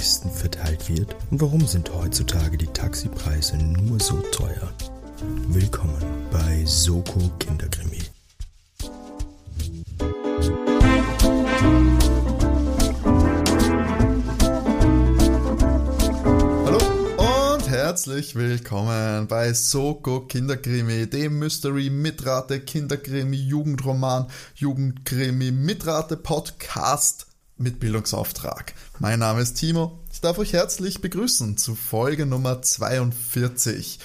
Touristen verteilt wird? Und warum sind heutzutage die Taxipreise nur so teuer? Willkommen bei Soko Kinderkrimi. Hallo und herzlich willkommen bei Soko Kinderkrimi, dem Mystery Mitrate Kinderkrimi Jugendroman Jugendkrimi Mitrate Podcast mit Bildungsauftrag. Mein Name ist Timo. Ich darf euch herzlich begrüßen zu Folge Nummer 42.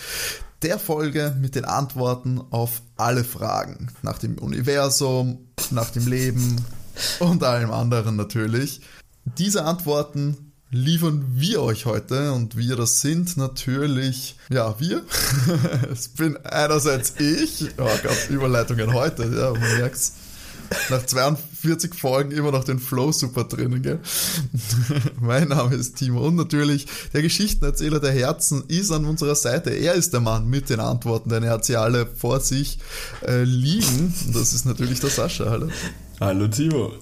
Der Folge mit den Antworten auf alle Fragen nach dem Universum, nach dem Leben und allem anderen natürlich. Diese Antworten liefern wir euch heute und wir das sind natürlich, ja, wir. Es bin einerseits ich, oh Gott, Überleitungen heute, ja, man merkt's. Nach 42 Folgen immer noch den Flow super drinnen, gell? mein Name ist Timo und natürlich der Geschichtenerzähler der Herzen ist an unserer Seite. Er ist der Mann mit den Antworten, denn er hat sie alle vor sich äh, liegen. Und das ist natürlich der Sascha, hallo. Hallo Timo.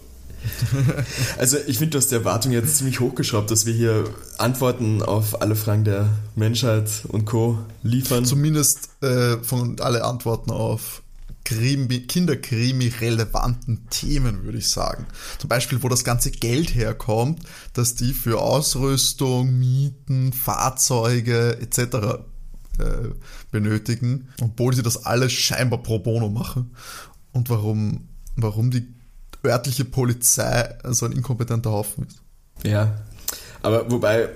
Also ich finde, du hast die Erwartung jetzt ziemlich hochgeschraubt, dass wir hier Antworten auf alle Fragen der Menschheit und Co. liefern. Zumindest äh, von alle Antworten auf Kinderkrimi-relevanten Themen, würde ich sagen. Zum Beispiel, wo das ganze Geld herkommt, dass die für Ausrüstung, Mieten, Fahrzeuge etc. Äh, benötigen, obwohl sie das alles scheinbar pro bono machen. Und warum, warum die örtliche Polizei so ein inkompetenter Haufen ist. Ja, aber wobei,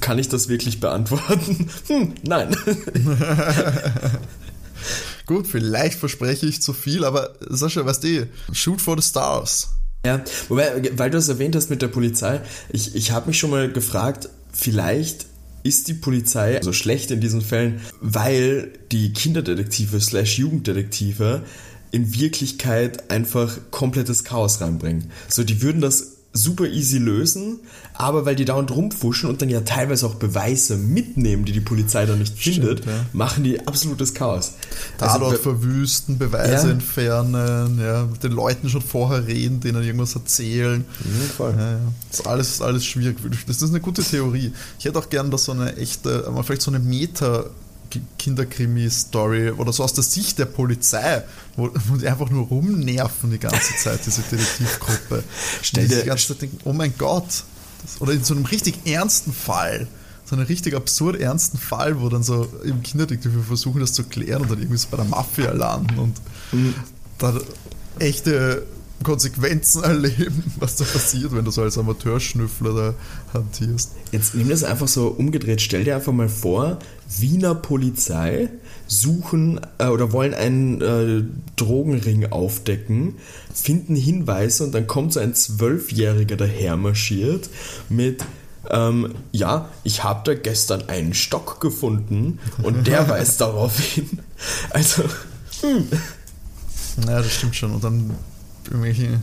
kann ich das wirklich beantworten? Hm, nein. Gut, vielleicht verspreche ich zu viel, aber Sascha, weißt du, shoot for the stars. Ja, wobei, weil du es erwähnt hast mit der Polizei, ich, ich habe mich schon mal gefragt, vielleicht ist die Polizei so schlecht in diesen Fällen, weil die Kinderdetektive slash Jugenddetektive in Wirklichkeit einfach komplettes Chaos reinbringen. So, die würden das super easy lösen, aber weil die dauernd rumfuschen und dann ja teilweise auch Beweise mitnehmen, die die Polizei dann nicht Stimmt, findet, ja. machen die absolutes Chaos. Tatort also, verwüsten, Beweise ja. entfernen, ja, mit den Leuten schon vorher reden, denen irgendwas erzählen. Ja, voll. Ja, das ist alles, alles schwierig. Das ist eine gute Theorie. Ich hätte auch gern, dass so eine echte, vielleicht so eine Meta- Kinderkrimi-Story oder so aus der Sicht der Polizei, wo, wo die einfach nur rumnerven die ganze Zeit, diese Detektivgruppe. Stell dir die ganze Zeit denken, oh mein Gott. Das, oder in so einem richtig ernsten Fall, so einem richtig absurd ernsten Fall, wo dann so im Kinderdetektive versuchen, das zu klären und dann irgendwie so bei der Mafia landen und mhm. da echte Konsequenzen erleben, was da passiert, wenn du so als Amateurschnüffler da hantierst. Jetzt nimm das einfach so umgedreht. Stell dir einfach mal vor, Wiener Polizei suchen äh, oder wollen einen äh, Drogenring aufdecken, finden Hinweise und dann kommt so ein Zwölfjähriger daher marschiert mit ähm, ja, ich habe da gestern einen Stock gefunden und der weist darauf hin. Also, hm. Ja, das stimmt schon. Und dann irgendwelche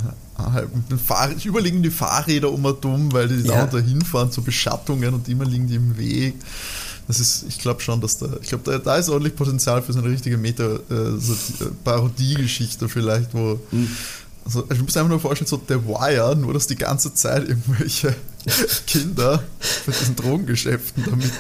Fahr überliegen die Fahrräder um dumm, weil die ja. da hinfahren zu Beschattungen und immer liegen die im Weg. Das ist, ich glaube schon, dass da, ich glaube, da, da, ist ordentlich Potenzial für so eine richtige Meta-Parodie-Geschichte äh, so, vielleicht, wo. Mhm. Also, ich muss einfach nur vorstellen, so The Wire, nur dass die ganze Zeit irgendwelche Kinder mit diesen Drogengeschäften damit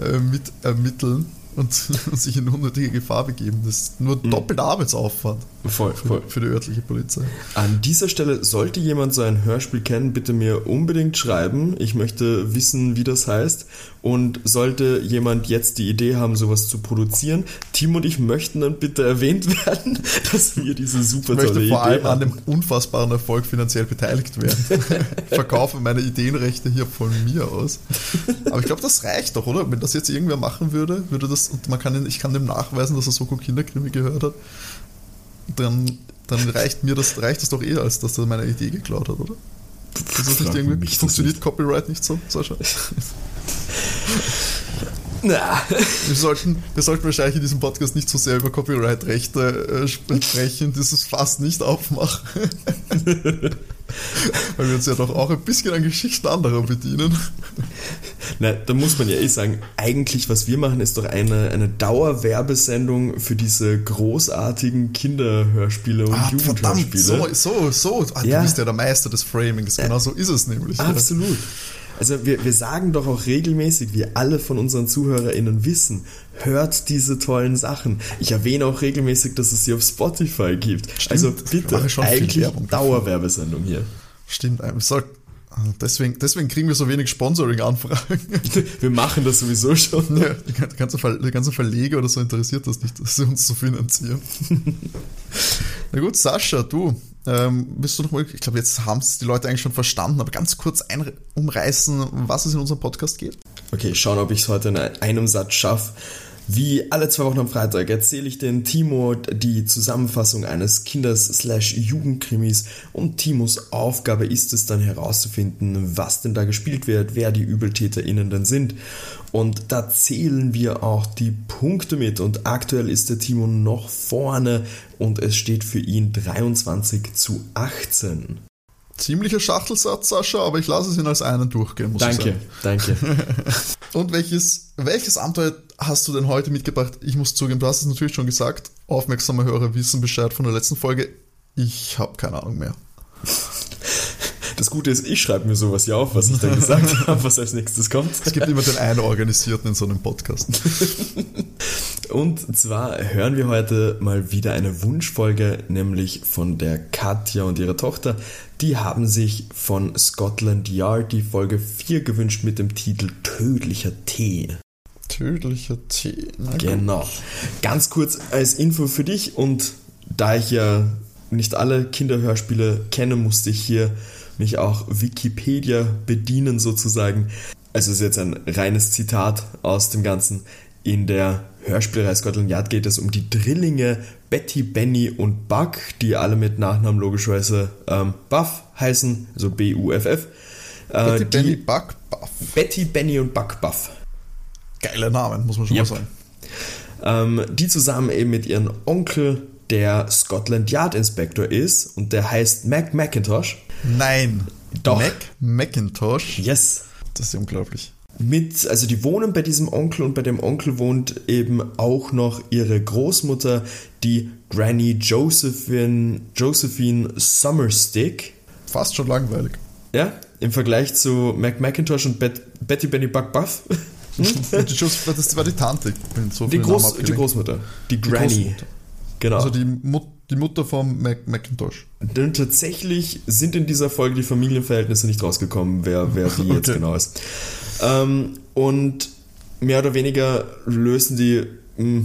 äh, mit ermitteln und, sich in unnötige Gefahr begeben. Das ist nur mhm. doppelter Arbeitsaufwand voll, voll. Für, für, die örtliche Polizei. An dieser Stelle, sollte jemand so ein Hörspiel kennen, bitte mir unbedingt schreiben. Ich möchte wissen, wie das heißt. Und sollte jemand jetzt die Idee haben, sowas zu produzieren, Tim und ich möchten dann bitte erwähnt werden, dass wir diese super tolle Idee vor allem haben. an dem unfassbaren Erfolg finanziell beteiligt werden. ich verkaufe meine Ideenrechte hier von mir aus. Aber ich glaube, das reicht doch, oder? Wenn das jetzt irgendwer machen würde, würde das und man kann, ich kann dem nachweisen, dass er Soko Kinderkrimi gehört hat, dann, dann reicht mir das, reicht das doch eher, als dass er meine Idee geklaut hat, oder? Ist das nicht irgendwie, funktioniert nicht. Copyright nicht so, Sascha? Na. Wir sollten, wir sollten wahrscheinlich in diesem Podcast nicht so sehr über Copyright-Rechte äh, sprechen, dieses Fass nicht aufmachen. Weil wir uns ja doch auch ein bisschen an Geschichten anderer bedienen. Na, da muss man ja eh sagen, eigentlich, was wir machen, ist doch eine, eine Dauerwerbesendung für diese großartigen Kinderhörspiele und Ah, verdammt, Jugendhörspiele. so, so, so. Ah, Ja. Du bist ja der Meister des Framings. Genau so ist es nämlich. ja. Also wir, wir sagen doch auch regelmäßig, wie alle von unseren ZuhörerInnen wissen, hört diese tollen Sachen. Ich erwähne auch regelmäßig, dass es sie auf Spotify gibt. also wir bitte, eigentlich. Dauerwerbesendung hier. Stimmt. Ich sag, ah, deswegen, deswegen kriegen wir so wenig Sponsoring-Anfragen. Wir machen das sowieso schon. Ja, die ganze, Ver die ganze Verleger oder so interessiert das nicht, dass sie uns so finanzieren. Na gut, Sascha, du, ähm, bist du noch mal, ich glaube, jetzt haben es die Leute eigentlich schon verstanden, aber ganz kurz ein, umreißen, um was es in unserem Podcast geht. Okay, schauen, ob ich es heute in einem Satz schaffe. Wie alle zwei Wochen am Freitag erzähle ich den Timo die Zusammenfassung eines Kinders-Jugendkrimis und Timos Aufgabe ist es dann herauszufinden, was denn da gespielt wird, wer die ÜbeltäterInnen denn sind. Und da zählen wir auch die Punkte mit und aktuell ist der Timo noch vorne und es steht für ihn 23 zu 18. Ziemlicher Schachtelsatz, Sascha, aber ich lasse es ihn als einen durchgehen, muss ich Danke, sagen. danke. Und welches, welches Abenteuer hast du denn heute mitgebracht? Ich muss zugeben, du hast es natürlich schon gesagt. Aufmerksame Hörer wissen Bescheid von der letzten Folge. Ich habe keine Ahnung mehr. Das Gute ist, ich schreibe mir sowas ja auf, was ich dann gesagt habe, was als nächstes kommt. Es gibt immer den einen Organisierten in so einem Podcast. Und zwar hören wir heute mal wieder eine Wunschfolge, nämlich von der Katja und ihrer Tochter. Die haben sich von Scotland Yard die Folge 4 gewünscht mit dem Titel Tödlicher Tee. Tödlicher Tee. Na gut. Genau. Ganz kurz als Info für dich und da ich ja nicht alle Kinderhörspiele kenne, musste ich hier mich auch Wikipedia bedienen sozusagen. Also es ist jetzt ein reines Zitat aus dem Ganzen. In der Hörspielreihe Scotland Yard geht es um die Drillinge Betty, Benny und Buck, die alle mit Nachnamen logischerweise ähm, Buff heißen, also B-U-F-F. Äh, Betty, die- Benny, Buck, Buff. Betty, Benny und Buck Buff. Geile Namen, muss man schon Yep. mal sagen. ähm, die zusammen eben mit ihrem Onkel, der Scotland Yard Inspector ist und der heißt Mac McIntosh. Nein. Doch. Mac Macintosh. Yes. Das ist unglaublich. Mit, also die wohnen bei diesem Onkel und bei dem Onkel wohnt eben auch noch ihre Großmutter, die Granny Josephine, Josephine Summerstick. Fast schon langweilig. Ja, im Vergleich zu Mac McIntosh und Bet Betty Benny Buck Buff. Die Joseph- das war die Tante. So Die, Groß, die. Großmutter. Die Granny. Großmutter. Genau. Also die, Mut, die Mutter von Mac Macintosh. Denn tatsächlich sind in dieser Folge die Familienverhältnisse nicht rausgekommen, wer, wer wie jetzt Okay. genau ist. Ähm, und mehr oder weniger lösen die mh,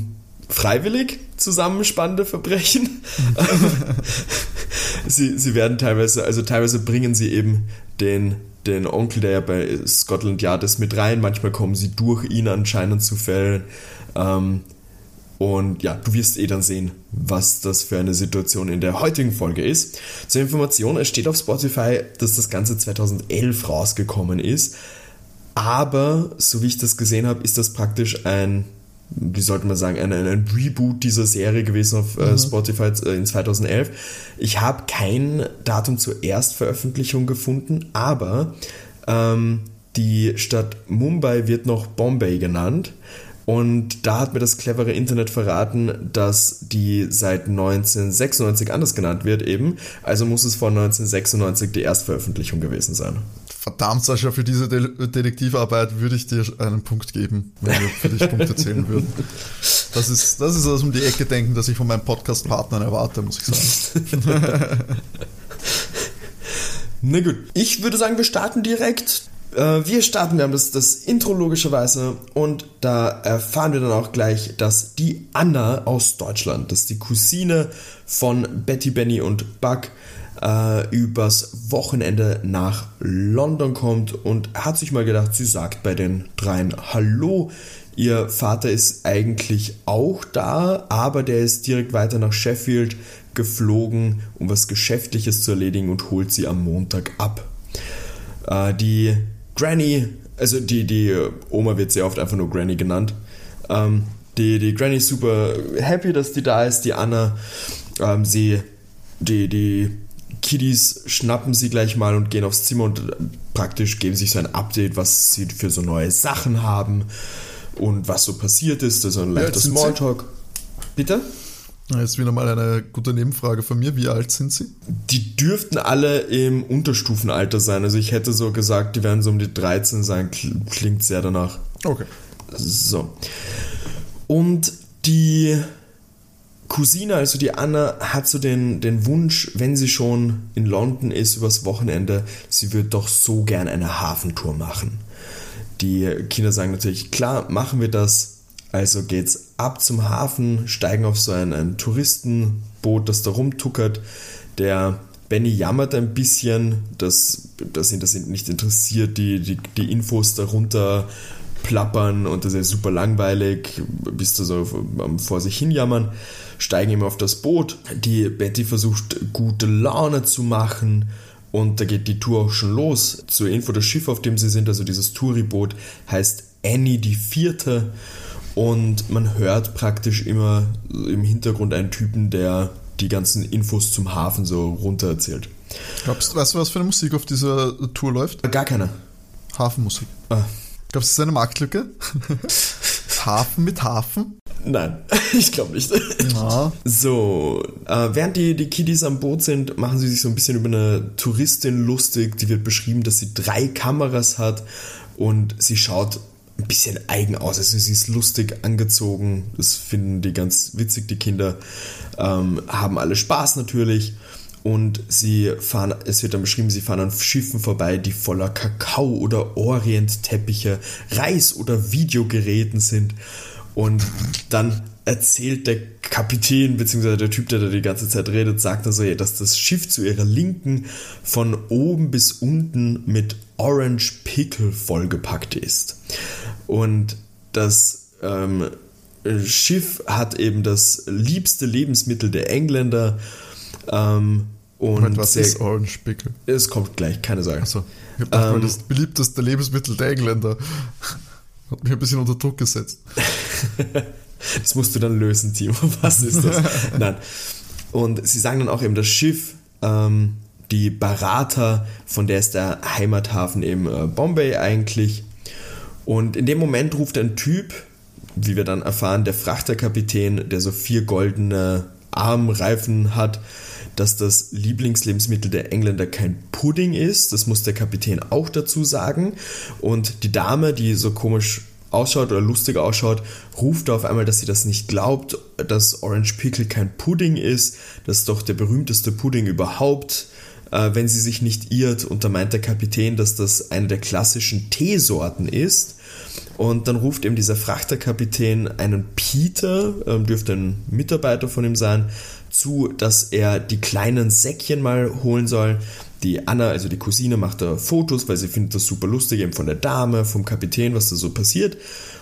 freiwillig zusammen spannende Verbrechen. sie, sie werden teilweise, also teilweise bringen sie eben den, den Onkel, der ja bei Scotland Yard ist, mit rein. Manchmal kommen sie durch ihn anscheinend zu Fällen. Ähm, und ja, du wirst eh dann sehen, was das für eine Situation in der heutigen Folge ist. Zur Information, es steht auf Spotify, dass das Ganze 2011 rausgekommen ist. Aber, so wie ich das gesehen habe, ist das praktisch ein, wie sollte man sagen, ein, ein, Reboot dieser Serie gewesen auf äh, Spotify äh, in 2011. Ich habe kein Datum zur Erstveröffentlichung gefunden, aber ähm, die Stadt Mumbai wird noch Bombay genannt. Und da hat mir das clevere Internet verraten, dass die seit 1996 anders genannt wird eben. Also muss es vor 1996 die Erstveröffentlichung gewesen sein. Verdammt, Sascha, für diese De Detektivarbeit würde ich dir einen Punkt geben, wenn wir für dich Punkte zählen würden. Das ist, das ist das um die Ecke denken, das ich von meinen Podcast-Partnern erwarte, muss ich sagen. Na gut, ich würde sagen, wir starten direkt. Äh, Wir starten, wir haben das, das Intro logischerweise und da erfahren wir dann auch gleich, dass die Anna aus Deutschland, das ist die Cousine von Betty, Benny und Buck, äh, übers Wochenende nach London kommt und hat sich mal gedacht, sie sagt bei den dreien Hallo. Ihr Vater ist eigentlich auch da, aber der ist direkt weiter nach Sheffield geflogen, um was Geschäftliches zu erledigen und holt sie am Montag ab. Äh, die Granny, also die, die Oma wird sehr oft einfach nur Granny genannt. Ähm, die, die Granny ist super happy, dass die da ist. Die Anna, ähm, sie, die, die Kiddies schnappen sie gleich mal und gehen aufs Zimmer und praktisch geben sich so ein Update, was sie für so neue Sachen haben und was so passiert ist. Also ein leichter Smalltalk. Bitte? Jetzt wieder mal eine gute Nebenfrage von mir. Wie alt sind sie? Die dürften alle im Unterstufenalter sein. Also ich hätte so gesagt, die werden so um die 13 sein. Klingt sehr danach. Okay. So. Und die Cousine, also die Anna, hat so den, den Wunsch, wenn sie schon in London ist übers Wochenende, sie würde doch so gern eine Hafentour machen. Die Kinder sagen natürlich, klar, machen wir das. Also geht's ab zum Hafen, steigen auf so ein, ein Touristenboot, das da rumtuckert. Der Benny jammert ein bisschen, dass, dass ihn das nicht interessiert, die, die, die Infos darunter plappern und das ist super langweilig, bis da so vor sich hin jammern, steigen immer auf das Boot. Die Betty versucht gute Laune zu machen und da geht die Tour auch schon los. Zur Info, das Schiff, auf dem sie sind, also dieses Touriboot, heißt Annie die Vierte und man hört praktisch immer im Hintergrund einen Typen, der die ganzen Infos zum Hafen so runter erzählt. Glaubst, weißt du, was für eine Musik auf dieser Tour läuft? Gar keine. Hafenmusik. Ah. Glaubst du, das ist eine Marktlücke? Hafen mit Hafen? Nein, ich glaube nicht. Ja. So, äh, während die, die Kiddies am Boot sind, machen sie sich so ein bisschen über eine Touristin lustig. Die wird beschrieben, dass sie drei Kameras hat und sie schaut ein bisschen eigen aus. Also sie ist lustig angezogen. Das finden die ganz witzig, die Kinder. Ähm, haben alle Spaß natürlich. Und sie fahren, es wird dann beschrieben, sie fahren an Schiffen vorbei, die voller Kakao oder Orientteppiche, Reis oder Videogeräten sind. Und dann erzählt der Kapitän, beziehungsweise der Typ, der da die ganze Zeit redet, sagt also, dass das Schiff zu ihrer Linken von oben bis unten mit Orange Pickle vollgepackt ist. Und das ähm, Schiff hat eben das liebste Lebensmittel der Engländer. Ähm, und Moment, was ist Orange Pickle? Es kommt gleich, keine Sorge. Achso, ich hab gedacht, ähm, das beliebteste Lebensmittel der Engländer. Hat mich ein bisschen unter Druck gesetzt. das musst du dann lösen, Timo. Was ist das? Nein. Und sie sagen dann auch eben, das Schiff, ähm, die Barata, von der ist der Heimathafen eben äh, Bombay eigentlich. Und in dem Moment ruft ein Typ, wie wir dann erfahren, der Frachterkapitän, der so vier goldene Armreifen hat, dass das Lieblingslebensmittel der Engländer kein Pudding ist. Das muss der Kapitän auch dazu sagen. Und die Dame, die so komisch ausschaut oder lustig ausschaut, ruft auf einmal, dass sie das nicht glaubt, dass Orange Pickle kein Pudding ist. Das ist doch der berühmteste Pudding überhaupt äh, wenn sie sich nicht irrt. Und da meint der Kapitän, dass das eine der klassischen Teesorten ist. Und dann ruft eben dieser Frachterkapitän einen Peter, ähm, dürfte ein Mitarbeiter von ihm sein, zu, dass er die kleinen Säckchen mal holen soll. Die Anna, also die Cousine, macht da Fotos, weil sie findet das super lustig, eben von der Dame, vom Kapitän, was da so passiert.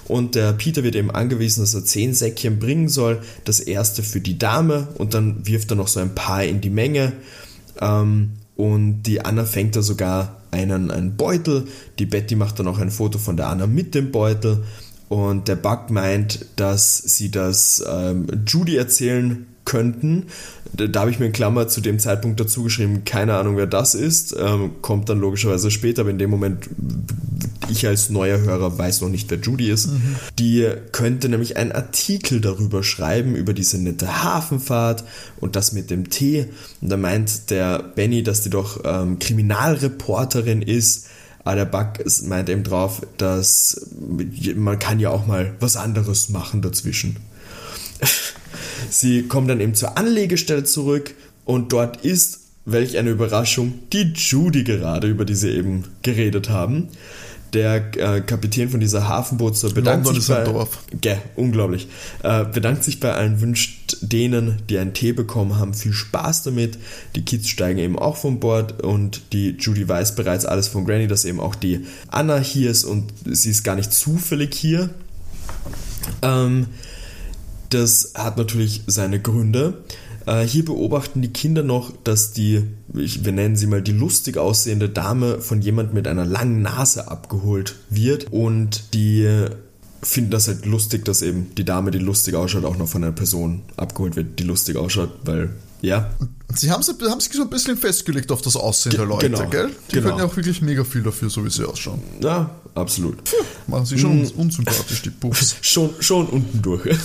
Und der Peter wird eben angewiesen, dass er zehn Säckchen bringen soll. Das erste für die Dame und dann wirft er noch so ein paar in die Menge. Ähm, und die Anna fängt da sogar einen, einen Beutel. Die Betty macht dann auch ein Foto von der Anna mit dem Beutel. Und der Buck meint, dass sie das ähm, Judy erzählen könnten. Da, habe ich mir in Klammer zu dem Zeitpunkt dazu geschrieben, keine Ahnung, wer das ist. Ähm, kommt dann logischerweise später, aber in dem Moment, ich als neuer Hörer weiß noch nicht, wer Judy ist. Mhm. Die könnte nämlich einen Artikel darüber schreiben, über diese nette Hafenfahrt und das mit dem Tee. Und da meint der Benny, dass die doch ähm, Kriminalreporterin ist. Aber der Buck meint eben drauf, dass man kann ja auch mal was anderes machen dazwischen. Sie kommen dann eben zur Anlegestelle zurück und dort ist, welch eine Überraschung, die Judy gerade, über die sie eben geredet haben. Der äh, Kapitän von dieser Hafenbootser bedankt London sich bei, Dorf. Gell, unglaublich. Äh, bedankt sich bei allen, wünscht denen, die einen Tee bekommen haben, viel Spaß damit. Die Kids steigen eben auch von Bord und die Judy weiß bereits alles von Granny, dass eben auch die Anna hier ist und sie ist gar nicht zufällig hier. Ähm, das hat natürlich seine Gründe. Äh, hier beobachten die Kinder noch, dass die, wir nennen sie mal die lustig aussehende Dame von jemand mit einer langen Nase abgeholt wird und die finden das halt lustig, dass eben die Dame, die lustig ausschaut, auch noch von einer Person abgeholt wird, die lustig ausschaut, weil Ja. Sie haben, haben sich so ein bisschen festgelegt auf das Aussehen Ge der Leute, genau, gell? Die genau. können ja auch wirklich mega viel dafür, so wie sie ausschauen. Ja, absolut. Machen sie schon unsympathisch, die Pups. Schon, schon unten durch.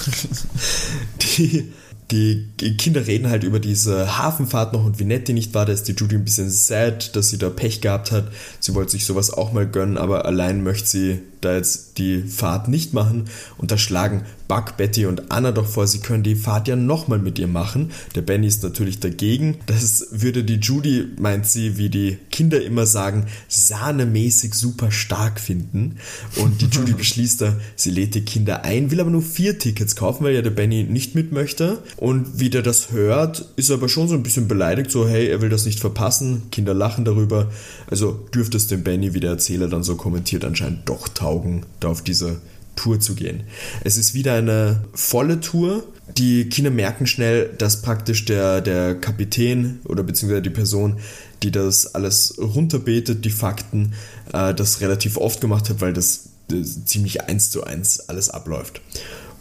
Die, die Kinder reden halt über diese Hafenfahrt noch und wie nett die nicht war. Da ist die Judy ein bisschen sad, dass sie da Pech gehabt hat. Sie wollte sich sowas auch mal gönnen, aber allein möchte sie da jetzt die Fahrt nicht machen. Und da schlagen Buck, Betty und Anna doch vor, sie können die Fahrt ja nochmal mit ihr machen. Der Benny ist natürlich dagegen. Das würde die Judy, meint sie, wie die Kinder immer sagen, sahnemäßig super stark finden. Und die Judy beschließt da, sie lädt die Kinder ein, will aber nur vier Tickets kaufen, weil ja der Benny nicht mit möchte. Und wie der das hört, ist er aber schon so ein bisschen beleidigt, so hey, er will das nicht verpassen. Kinder lachen darüber. Also dürfte es dem Benny, wie der Erzähler dann so kommentiert, anscheinend doch taugen, da auf diese Tour zu gehen. Es ist wieder eine volle Tour. Die Kinder merken schnell, dass praktisch der, der Kapitän oder beziehungsweise die Person, die das alles runterbetet, die Fakten, äh, das relativ oft gemacht hat, weil das, das ziemlich eins zu eins alles abläuft.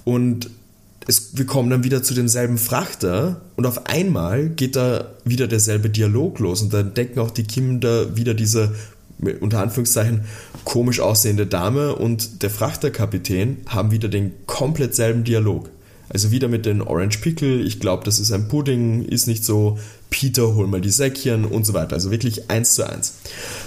Und es, wir kommen dann wieder zu demselben Frachter und auf einmal geht da wieder derselbe Dialog los und dann entdecken auch die Kinder wieder diese unter Anführungszeichen komisch aussehende Dame und der Frachterkapitän haben wieder den komplett selben Dialog. Also wieder mit den Orange Pickle, ich glaube, das ist ein Pudding, ist nicht so, Peter, hol mal die Säckchen und so weiter. Also wirklich eins zu eins.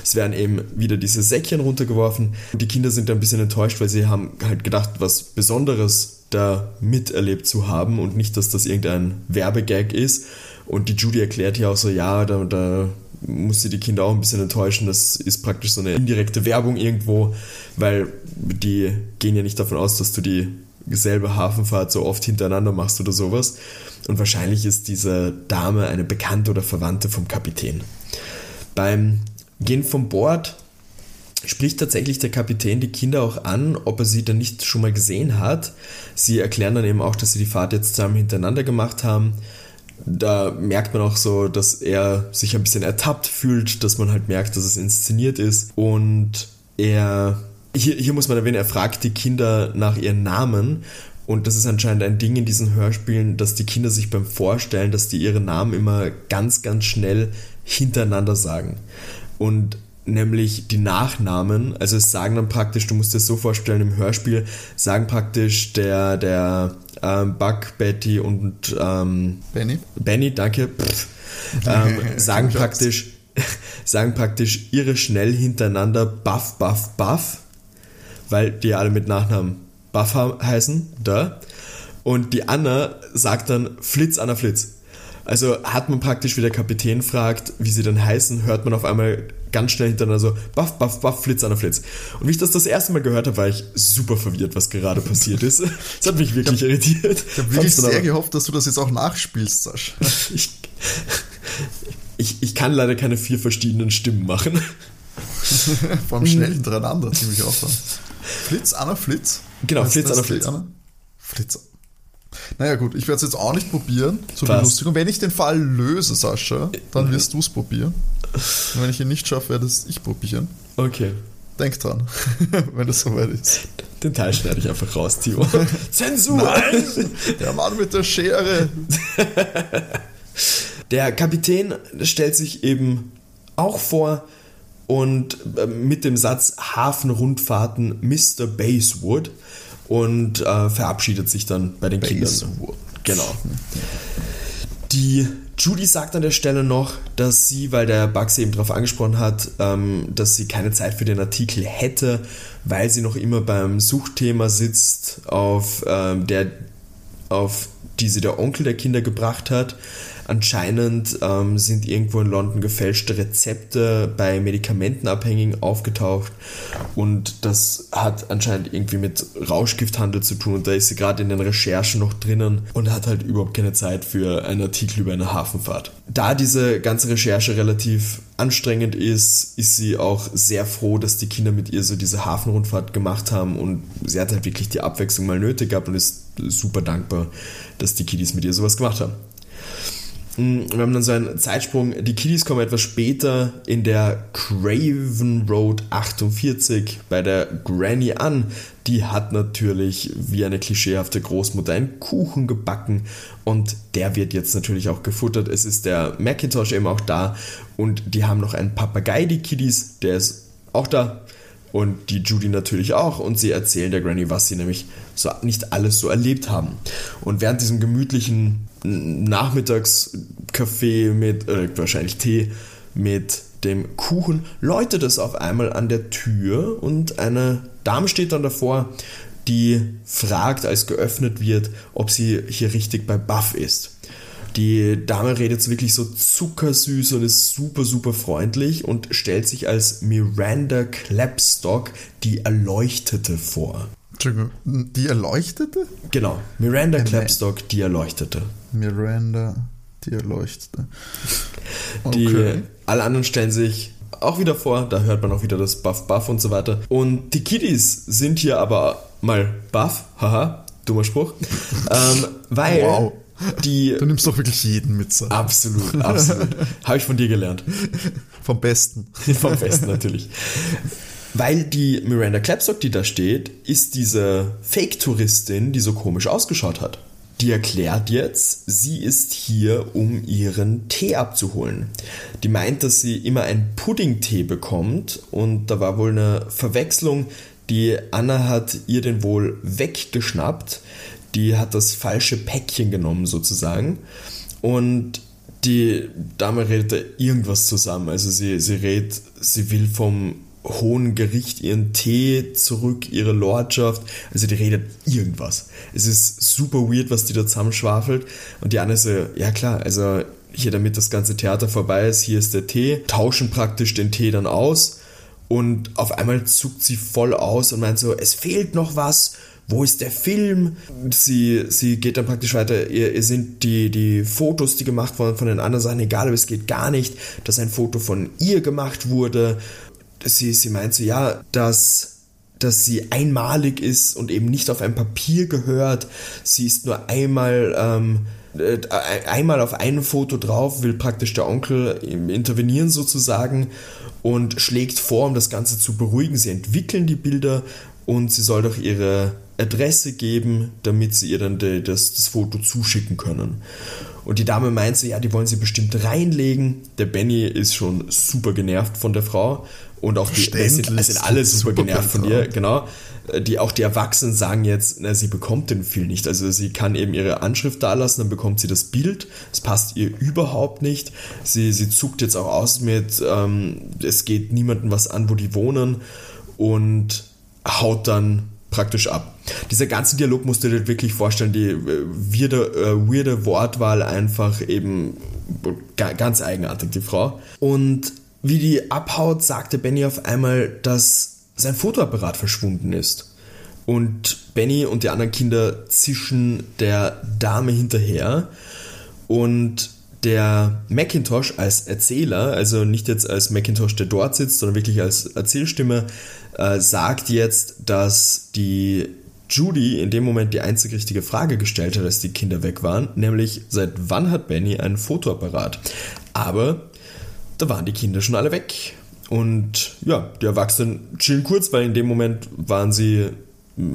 Es werden eben wieder diese Säckchen runtergeworfen und die Kinder sind ein bisschen enttäuscht, weil sie haben halt gedacht, was Besonderes da miterlebt zu haben und nicht, dass das irgendein Werbegag ist. Und die Judy erklärt ja auch so, ja, da, da muss sie die Kinder auch ein bisschen enttäuschen. Das ist praktisch so eine indirekte Werbung irgendwo, weil die gehen ja nicht davon aus, dass du die selbe Hafenfahrt so oft hintereinander machst oder sowas. Und wahrscheinlich ist diese Dame eine Bekannte oder Verwandte vom Kapitän. Beim Gehen vom Bord spricht tatsächlich der Kapitän die Kinder auch an, ob er sie dann nicht schon mal gesehen hat. Sie erklären dann eben auch, dass sie die Fahrt jetzt zusammen hintereinander gemacht haben. Da merkt man auch so, dass er sich ein bisschen ertappt fühlt, dass man halt merkt, dass es inszeniert ist. Und er, hier, hier muss man erwähnen, er fragt die Kinder nach ihren Namen. Und das ist anscheinend ein Ding in diesen Hörspielen, dass die Kinder sich beim Vorstellen, dass die ihre Namen immer ganz, ganz schnell hintereinander sagen. Und nämlich die Nachnamen, also es sagen dann praktisch, du musst dir das so vorstellen, im Hörspiel sagen praktisch der, der ähm, Buck, Betty und ähm, Benny? Benny, danke, pff, ähm, sagen praktisch, sagen praktisch ihre schnell hintereinander Buff, Buff, Buff, weil die alle mit Nachnamen Buff heißen, da. Und die Anna sagt dann Flitz, Anna Flitz. Also hat man praktisch, wie der Kapitän fragt, wie sie denn heißen, hört man auf einmal ganz schnell hintereinander so Buff, Buff, Buff, Flitz, Anna Flitz. Und wie ich das das erste Mal gehört habe, war ich super verwirrt, was gerade passiert ist. Das hat mich wirklich irritiert. Ich habe wirklich sehr gehofft, dass du das jetzt auch nachspielst, Sasch. Ich, ich, ich kann leider keine vier verschiedenen Stimmen machen. Vor allem schnell hintereinander, ziemlich aufwand. Flitz, Anna, Flitz. Genau, Flitz, Anna, die Flitz. Anna? Flitz. Naja gut, ich werde es jetzt auch nicht probieren, zur Passt. Belustigung. Wenn ich den Fall löse, Sascha, dann wirst du es probieren. Und wenn ich ihn nicht schaffe, werde es ich probieren. Okay. Denk dran, wenn es soweit ist. Den Teil schneide ich einfach raus, Timo. Zensur! Nein! Der Mann mit der Schere. Der Kapitän stellt sich eben auch vor und äh, mit dem Satz Hafenrundfahrten Mr. Basewood und äh, verabschiedet sich dann bei den Kindern. Basewood. Genau. Die Judy sagt an der Stelle noch, dass sie, weil der Bugs eben darauf angesprochen hat, ähm, dass sie keine Zeit für den Artikel hätte, weil sie noch immer beim Suchthema sitzt, auf ähm, der auf die sie der Onkel der Kinder gebracht hat. Anscheinend ähm, sind irgendwo in London gefälschte Rezepte bei Medikamentenabhängigen aufgetaucht und das hat anscheinend irgendwie mit Rauschgifthandel zu tun und da ist sie gerade in den Recherchen noch drinnen und hat halt überhaupt keine Zeit für einen Artikel über eine Hafenfahrt. Da diese ganze Recherche relativ anstrengend ist, ist sie auch sehr froh, dass die Kinder mit ihr so diese Hafenrundfahrt gemacht haben und sie hat halt wirklich die Abwechslung mal nötig gehabt und ist super dankbar, dass die Kiddies mit ihr sowas gemacht haben. Mm, wir haben dann so einen Zeitsprung. Die Kiddies kommen etwas später in der Craven Road 48 bei der Granny an. Die hat natürlich wie eine klischeehafte Großmutter einen Kuchen gebacken und der wird jetzt natürlich auch gefuttert. Es ist der Macintosh eben auch da und die haben noch einen Papagei, die Kiddies, der ist auch da und die Judy natürlich auch und sie erzählen der Granny, was sie nämlich so nicht alles so erlebt haben. Und während diesem gemütlichen Nachmittagskaffee mit, äh, wahrscheinlich Tee mit dem Kuchen, läutet es auf einmal an der Tür und eine Dame steht dann davor, die fragt, als geöffnet wird, ob sie hier richtig bei Buff ist. Die Dame redet wirklich so zuckersüß und ist super, super freundlich und stellt sich als Miranda Clapstock, die Erleuchtete, vor. Entschuldigung, die Erleuchtete? Genau, Miranda Clapstock, die Erleuchtete. Miranda, die Erleuchtete. Okay. Die, alle anderen stellen sich auch wieder vor, da hört man auch wieder das Buff, Buff und so weiter. Und die Kiddies sind hier aber mal Buff, haha, dummer Spruch, ähm, weil wow. Die, du nimmst doch wirklich jeden mit. So. Absolut, absolut. Habe ich von dir gelernt. Vom Besten. Vom Besten natürlich. Weil die Miranda Clapstock, die da steht, ist diese Fake-Touristin, die so komisch ausgeschaut hat. Die erklärt jetzt, sie ist hier, um ihren Tee abzuholen. Die meint, dass sie immer einen Pudding-Tee bekommt und da war wohl eine Verwechslung. Die Anna hat ihr den wohl weggeschnappt die hat das falsche Päckchen genommen sozusagen und die Dame redet da irgendwas zusammen. Also sie, sie redet, sie will vom hohen Gericht ihren Tee zurück, ihre Lordschaft. Also die redet irgendwas. Es ist super weird, was die da zusammenschwafelt. Und die andere so, ja klar, also hier damit das ganze Theater vorbei ist, hier ist der Tee, tauschen praktisch den Tee dann aus und auf einmal zuckt sie voll aus und meint so, es fehlt noch was wo ist der Film? Sie, sie geht dann praktisch weiter, ihr, ihr sind die, die Fotos, die gemacht wurden von den anderen Sachen, egal, aber es geht gar nicht, dass ein Foto von ihr gemacht wurde. Sie, sie meint so, ja, dass dass sie einmalig ist und eben nicht auf ein Papier gehört. Sie ist nur einmal, ähm, äh, einmal auf einem Foto drauf, will praktisch der Onkel intervenieren sozusagen und schlägt vor, um das Ganze zu beruhigen. Sie entwickeln die Bilder und sie soll doch ihre Adresse geben, damit sie ihr dann die, das, das Foto zuschicken können. Und die Dame meint so, ja, die wollen sie bestimmt reinlegen. Der Benny ist schon super genervt von der Frau. Und auch die, sind, sind alle super, super genervt von ihr, genau. Die, auch die Erwachsenen sagen jetzt, na, sie bekommt den Film nicht. Also sie kann eben ihre Anschrift da lassen, dann bekommt sie das Bild. Es passt ihr überhaupt nicht. Sie, sie zuckt jetzt auch aus mit, ähm, es geht niemandem was an, wo die wohnen. Und haut dann praktisch ab. Dieser ganze Dialog musst du dir wirklich vorstellen, die äh, weirde, äh, weirde Wortwahl einfach eben ganz eigenartig, die Frau. Und wie die abhaut, sagte Benny auf einmal, dass sein Fotoapparat verschwunden ist. Und Benny und die anderen Kinder zischen der Dame hinterher. Und der Macintosh als Erzähler, also nicht jetzt als Macintosh, der dort sitzt, sondern wirklich als Erzählstimme, äh, sagt jetzt, dass die Judy in dem Moment die einzig richtige Frage gestellt hat, als die Kinder weg waren, nämlich seit wann hat Benny einen Fotoapparat? Aber da waren die Kinder schon alle weg. Und ja, die Erwachsenen chillen kurz, weil in dem Moment waren sie,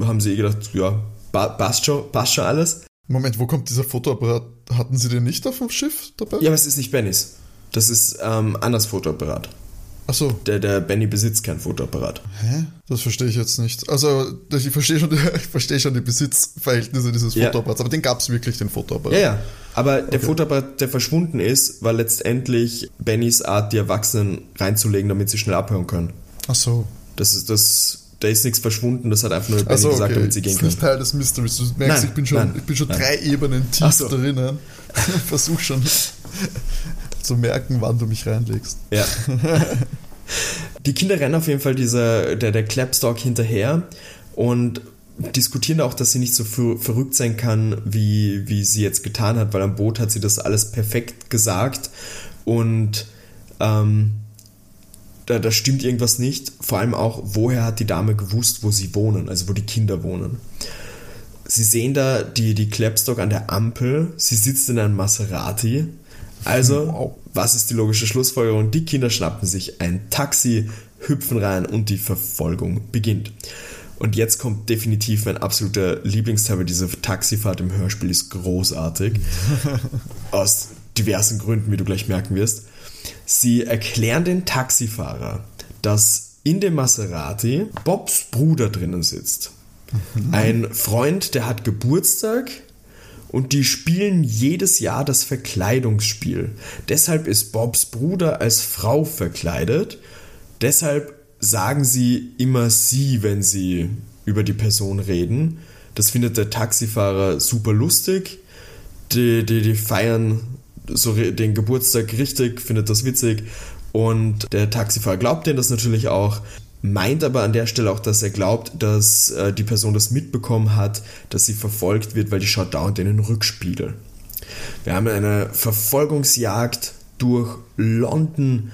haben sie eh gedacht, ja, passt schon, passt schon alles. Moment, wo kommt dieser Fotoapparat? Hatten sie den nicht auf dem Schiff dabei? Ja, aber es ist nicht Bennys. Das ist ähm, Annas Fotoapparat. Ach so. Der, der Benny besitzt kein Fotoapparat. Hä? Das verstehe ich jetzt nicht. Also, ich verstehe schon, ich verstehe schon die Besitzverhältnisse dieses ja. Fotoapparats, aber den gab es wirklich, den Fotoapparat. Ja, ja. Aber der Fotoapparat, der verschwunden ist, war letztendlich Bennys Art, die Erwachsenen reinzulegen, damit sie schnell abhören können. Ach so. Das ist das. Da ist nichts verschwunden, das hat einfach nur Benny so, gesagt, okay. damit sie gehen können. Das ist nicht Teil des Mysteries. Du merkst, nein, ich bin schon, nein, ich bin schon drei Ebenen tief so. drinnen. Versuch schon zu merken, wann du mich reinlegst. Ja. Die Kinder rennen auf jeden Fall dieser, der, der Clapstock hinterher und diskutieren auch, dass sie nicht so verrückt sein kann, wie, wie sie jetzt getan hat, weil am Boot hat sie das alles perfekt gesagt und ähm, da, da stimmt irgendwas nicht. Vor allem auch, woher hat die Dame gewusst, wo sie wohnen, also wo die Kinder wohnen. Sie sehen da die, die Clapstock an der Ampel, sie sitzt in einem Maserati Also, Wow. was ist die logische Schlussfolgerung? Die Kinder schnappen sich ein Taxi, hüpfen rein und die Verfolgung beginnt. Und jetzt kommt definitiv mein absoluter Lieblingsteil, diese Taxifahrt im Hörspiel ist großartig. Aus diversen Gründen, wie du gleich merken wirst. Sie erklären den Taxifahrer, dass in dem Maserati Bobs Bruder drinnen sitzt. Ein Freund, der hat Geburtstag und die spielen jedes Jahr das Verkleidungsspiel. Deshalb ist Bobs Bruder als Frau verkleidet. Deshalb sagen sie immer sie, wenn sie über die Person reden. Das findet der Taxifahrer super lustig. Die, die, die feiern so den Geburtstag richtig, findet das witzig. Und der Taxifahrer glaubt denen das natürlich auch, meint aber an der Stelle auch, dass er glaubt, dass äh, die Person das mitbekommen hat, dass sie verfolgt wird, weil die schaut dauernd in den Rückspiegel. Wir haben eine Verfolgungsjagd durch London.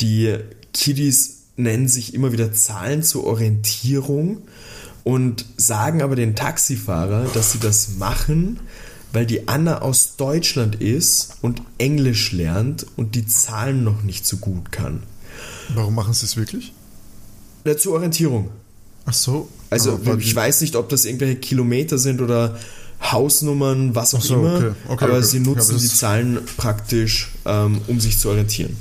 Die Kiddies nennen sich immer wieder Zahlen zur Orientierung und sagen aber den Taxifahrer, dass sie das machen, weil die Anna aus Deutschland ist und Englisch lernt und die Zahlen noch nicht so gut kann. Warum machen sie es wirklich? Ja, zur Orientierung. Ach so. Also Aber ich weiß nicht, ob das irgendwelche Kilometer sind oder Hausnummern, was auch so, immer, okay, okay, aber okay. sie Ja, nutzen das- die Zahlen praktisch, ähm, um sich zu orientieren.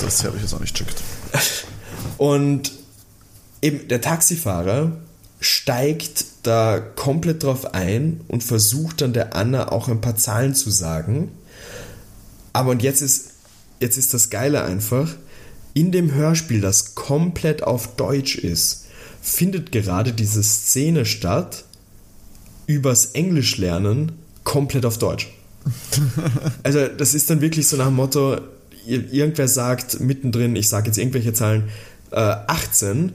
Das habe ich jetzt auch nicht checkt. Und eben der Taxifahrer steigt da komplett drauf ein und versucht dann der Anna auch ein paar Zahlen zu sagen. Aber und jetzt ist, jetzt ist das Geile einfach, in dem Hörspiel, das komplett auf Deutsch ist, findet gerade diese Szene statt, übers Englisch lernen, komplett auf Deutsch. Also das ist dann wirklich so nach dem Motto, ir- irgendwer sagt mittendrin, ich sage jetzt irgendwelche Zahlen, äh, 18,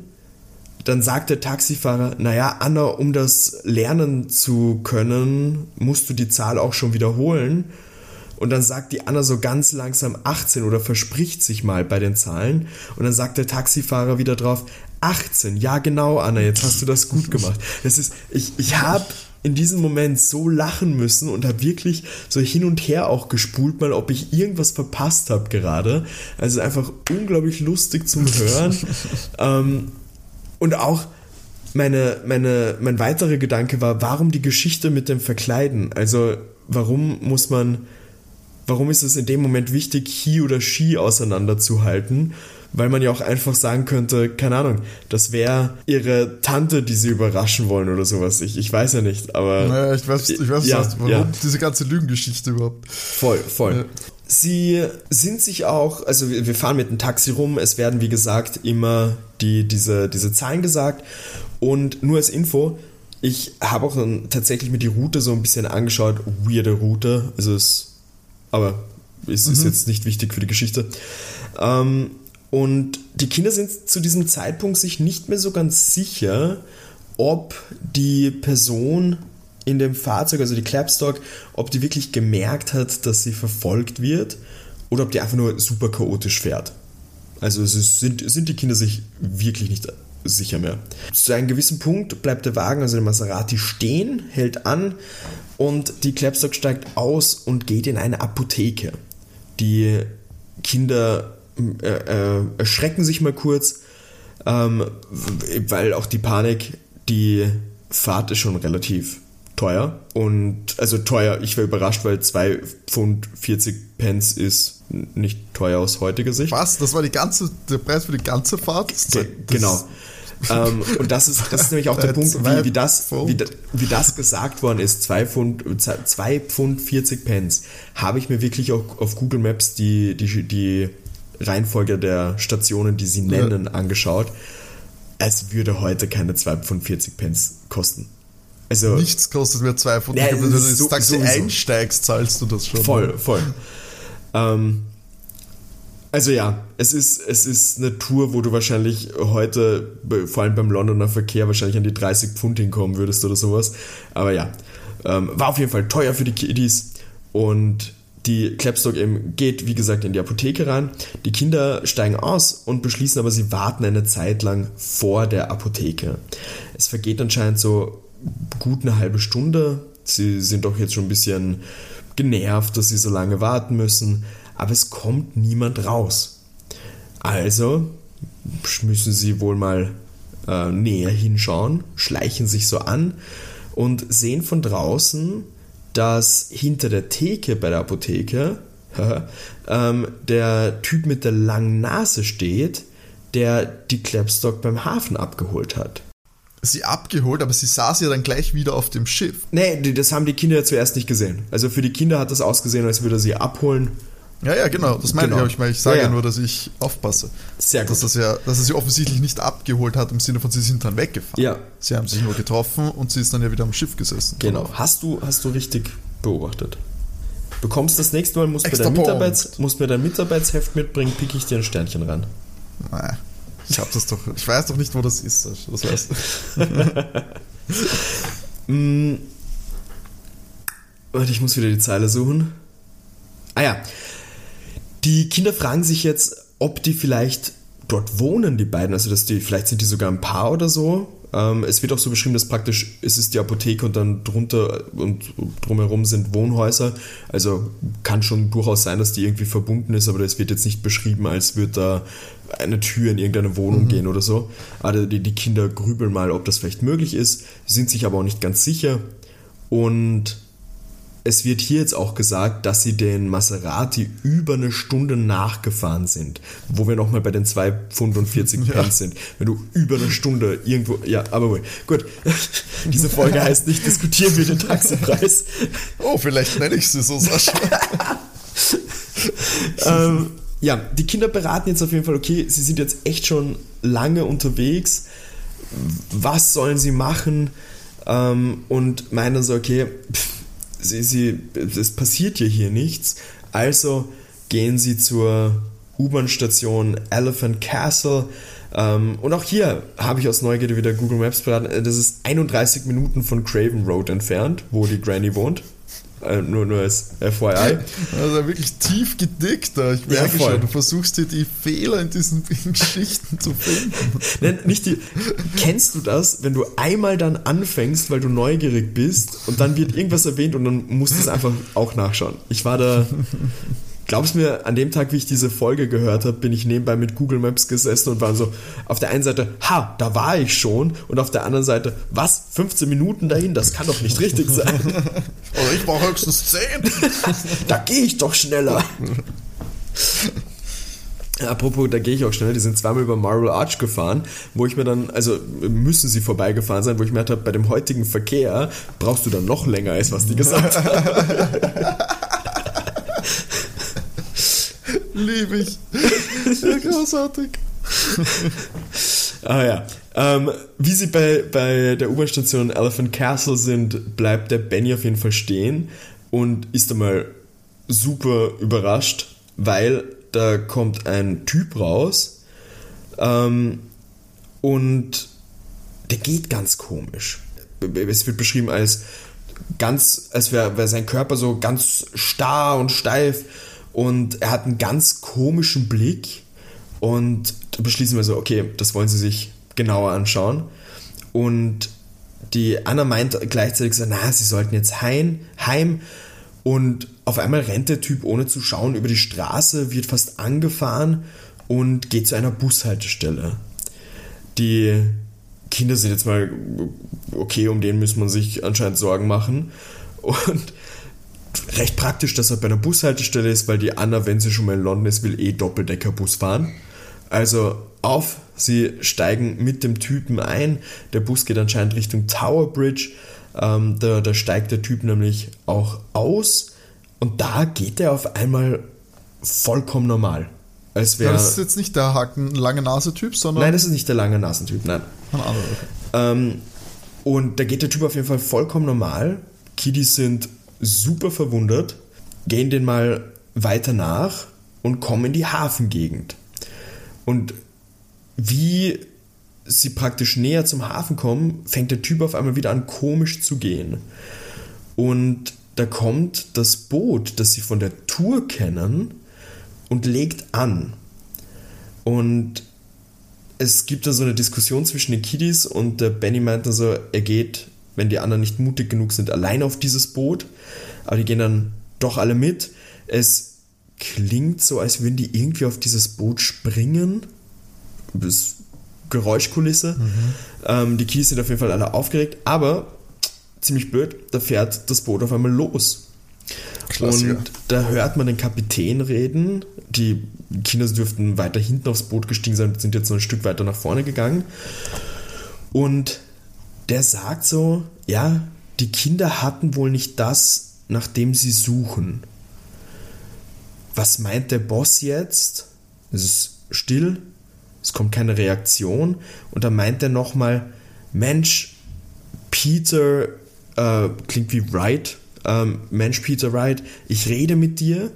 dann sagt der Taxifahrer, naja, Anna, um das lernen zu können, musst du die Zahl auch schon wiederholen. Und dann sagt die Anna so ganz langsam 18 oder verspricht sich mal bei den Zahlen. Und dann sagt der Taxifahrer wieder drauf, 18, ja genau, Anna, jetzt hast du das gut gemacht. Das ist, ich, ich habe in diesem Moment so lachen müssen und habe wirklich so hin und her auch gespult, mal ob ich irgendwas verpasst habe gerade. Also einfach unglaublich lustig zum Hören. ähm, und auch meine, meine, mein weiterer Gedanke war, warum die Geschichte mit dem Verkleiden? Also, warum muss man, warum ist es in dem Moment wichtig, he oder she auseinanderzuhalten? Weil man ja auch einfach sagen könnte, keine Ahnung, das wäre ihre Tante, die sie überraschen wollen oder sowas. Ich, ich weiß ja nicht, aber. Naja, ich weiß, ich weiß Ja, was, warum ja. diese ganze Lügengeschichte überhaupt. Voll, voll. Ja. Sie sind sich auch, also wir wir fahren mit dem Taxi rum, es werden wie gesagt immer die, diese, diese Zahlen gesagt und nur als Info, ich habe auch dann tatsächlich mir die Route so ein bisschen angeschaut, weirde Route, also es, aber es ist jetzt nicht wichtig für die Geschichte. Ähm, und die Kinder sind zu diesem Zeitpunkt sich nicht mehr so ganz sicher, ob die Person in dem Fahrzeug, also die Clapstock, ob die wirklich gemerkt hat, dass sie verfolgt wird oder ob die einfach nur super chaotisch fährt. Also es ist, sind, sind die Kinder sich wirklich nicht sicher mehr. Zu einem gewissen Punkt bleibt der Wagen, also der Maserati, stehen, hält an und die Clapstock steigt aus und geht in eine Apotheke. Die Kinder äh, äh, erschrecken sich mal kurz, ähm, weil auch die Panik, die Fahrt ist schon relativ teuer. Und also teuer, ich war überrascht, weil 2 Pfund 40 Pence ist nicht teuer aus heutiger Sicht. Was? Das war die ganze, der Preis für die ganze Fahrt? Das- genau. Ähm, und das ist, das ist nämlich auch der Äh, Punkt, wie, wie, das, wie, wie das gesagt worden ist. 2 Pfund, 2 Pfund 40 Pence. Habe ich mir wirklich auch auf Google Maps die, die, die Reihenfolge der Stationen, die sie nennen, angeschaut. Es würde heute keine 2 Pfund 40 Pence kosten. Also Nichts kostet mehr zwei Pfund. Ja, Ich glaube, wenn du ist ins so- Taxi sowieso. einsteigst, zahlst du das schon. Voll, voll. ähm, also ja, es ist, es ist eine Tour, wo du wahrscheinlich heute, vor allem beim Londoner Verkehr, wahrscheinlich an die 30 Pfund hinkommen würdest oder sowas. Aber ja, ähm, war auf jeden Fall teuer für die Kiddies und die Clapstock eben geht, wie gesagt, in die Apotheke rein. Die Kinder steigen aus und beschließen aber, sie warten eine Zeit lang vor der Apotheke. Es vergeht anscheinend so gut eine halbe Stunde. Sie sind doch jetzt schon ein bisschen genervt, dass sie so lange warten müssen. Aber es kommt niemand raus. Also müssen sie wohl mal äh, näher hinschauen, schleichen sich so an und sehen von draußen, dass hinter der Theke bei der Apotheke ähm, der Typ mit der langen Nase steht, der die Klapstock beim Hafen abgeholt hat. Sie abgeholt, aber sie saß ja dann gleich wieder auf dem Schiff. Nee, das haben die Kinder ja zuerst nicht gesehen. Also für die Kinder hat das ausgesehen, als würde er sie abholen. Ja, ja, genau, das meine Genau. ich, aber ich sage Ja, ja, nur, dass ich aufpasse. Sehr Dass, gut. das ja, dass er sie offensichtlich nicht abgeholt hat, im Sinne von, sie sind dann weggefahren. Ja. Sie haben sich nur getroffen und sie ist dann ja wieder am Schiff gesessen. Genau. Hast du, hast du richtig beobachtet. Bekommst das nächste Mal, musst, mir dein. Mitarbeits, musst mir dein Mitarbeitsheft mitbringen, pick ich dir ein Sternchen ran. Nein, ich hab das doch, ich weiß doch nicht, wo das ist, das weißt du. Mm. Warte, ich muss wieder die Zeile suchen. Ah ja. Die Kinder fragen sich jetzt, ob die vielleicht dort wohnen, die beiden. Also, dass die, vielleicht sind die sogar ein Paar oder so. Ähm, es wird auch so beschrieben, dass praktisch es ist die Apotheke und dann drunter und drumherum sind Wohnhäuser. Also kann schon durchaus sein, dass die irgendwie verbunden ist, aber das wird jetzt nicht beschrieben, als würde da eine Tür in irgendeine Wohnung gehen oder so. Aber die, die Kinder grübeln mal, ob das vielleicht möglich ist, sind sich aber auch nicht ganz sicher. Und es wird hier jetzt auch gesagt, dass sie den Maserati über eine Stunde nachgefahren sind. Wo wir nochmal bei den 2 Pfund und 40 Ja. Pence sind. Wenn du über eine Stunde irgendwo. Ja, aber wohl. Gut. Diese Folge heißt nicht diskutieren wir den Taxipreis. Oh, vielleicht nenne ich sie so, Sascha. ähm, ja, die Kinder beraten jetzt auf jeden Fall, okay, sie sind jetzt echt schon lange unterwegs. Was sollen sie machen? Ähm, und meinen so, okay, pff, sie, sie, es passiert ja hier nichts. Also gehen sie zur U-Bahn-Station Elephant Castle. Ähm, und auch hier habe ich aus Neugierde wieder Google Maps beraten. Äh, Das ist 31 Minuten von Craven Road entfernt, wo die Granny wohnt. Äh, nur, nur als FYI. Also wirklich tief gedickt da. Ich Ja, merke voll. schon, du versuchst hier die Fehler in diesen Geschichten zu finden. Nein, nicht die. Kennst du das, wenn du einmal dann anfängst, weil du neugierig bist und dann wird irgendwas erwähnt und dann musst du es einfach auch nachschauen? Ich war da. Glaubst mir, an dem Tag, wie ich diese Folge gehört habe, bin ich nebenbei mit Google Maps gesessen und war so auf der einen Seite, ha, da war ich schon und auf der anderen Seite, was, 15 Minuten dahin, das kann doch nicht richtig sein. Oder ich brauche höchstens 10. da gehe ich doch schneller. Apropos, da gehe ich auch schneller. Die sind zweimal über Marble Arch gefahren, wo ich mir dann, also müssen sie vorbeigefahren sein, wo ich mir gedacht habe, bei dem heutigen Verkehr brauchst du dann noch länger, als was die gesagt haben. Liebe ich. Ja, großartig. ah ja. Ähm, wie sie bei, bei der U-Bahn-Station Elephant Castle sind, bleibt der Benny auf jeden Fall stehen und ist einmal super überrascht, weil da kommt ein Typ raus ähm, und der geht ganz komisch. Es wird beschrieben als ganz, als wäre wär sein Körper so ganz starr und steif und er hat einen ganz komischen Blick und da beschließen wir so, okay, das wollen sie sich genauer anschauen und die Anna meint gleichzeitig so, na, sie sollten jetzt heim, heim und auf einmal rennt der Typ ohne zu schauen über die Straße, wird fast angefahren und geht zu einer Bushaltestelle. Die Kinder sind jetzt mal okay, um den muss man sich anscheinend Sorgen machen. Und recht praktisch, dass er bei einer Bushaltestelle ist, weil die Anna, wenn sie schon mal in London ist, will eh Doppeldeckerbus fahren. Also auf, sie steigen mit dem Typen ein. Der Bus geht anscheinend Richtung Tower Bridge. Ähm, da, da steigt der Typ nämlich auch aus und da geht er auf einmal vollkommen normal. Als Ja, wäre. das ist jetzt nicht der Haken lange Nase-Typ, sondern nein, das ist nicht der lange Nasentyp, nein. ein anderer. Okay. Ähm, und da geht der Typ auf jeden Fall vollkommen normal. Kiddies sind super verwundert, gehen den mal weiter nach und kommen in die Hafengegend. Und wie sie praktisch näher zum Hafen kommen, fängt der Typ auf einmal wieder an komisch zu gehen. Und da kommt das Boot, das sie von der Tour kennen, und legt an. Und es gibt da so eine Diskussion zwischen den Kiddies und der Benny meint dann so, er geht, wenn die anderen nicht mutig genug sind, allein auf dieses Boot. Aber die gehen dann doch alle mit. Es klingt so, als würden die irgendwie auf dieses Boot springen. Das Geräuschkulisse. Ähm, die Kies sind auf jeden Fall alle aufgeregt, aber ziemlich blöd, da fährt das Boot auf einmal los. Klassiker. Und da hört man den Kapitän reden. Die Kinder dürften weiter hinten aufs Boot gestiegen sein, sind jetzt noch ein Stück weiter nach vorne gegangen. Und der sagt so, ja, die Kinder hatten wohl nicht das, nach dem sie suchen. Was meint der Boss jetzt? Es ist still, es kommt keine Reaktion und dann meint er nochmal, Mensch, Peter, äh, klingt wie Wright, ähm, Mensch, Peter Wright, ich rede mit dir.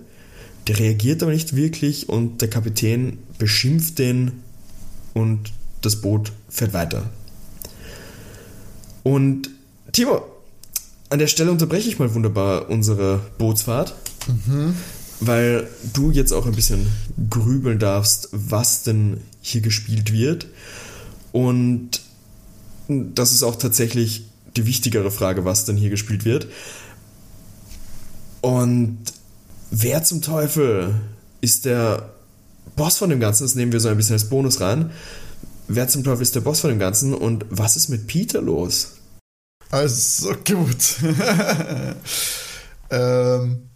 Der reagiert aber nicht wirklich und der Kapitän beschimpft den und das Boot fährt weiter. Und Timo, an der Stelle unterbreche ich mal wunderbar unsere Bootsfahrt, weil du jetzt auch ein bisschen grübeln darfst, was denn hier gespielt wird. Und das ist auch tatsächlich die wichtigere Frage, was denn hier gespielt wird. Und wer zum Teufel ist der Boss von dem Ganzen? Das nehmen wir so ein bisschen als Bonus rein. Wer zum Teufel ist der Boss von dem Ganzen und was ist mit Peter los? Also gut. ähm,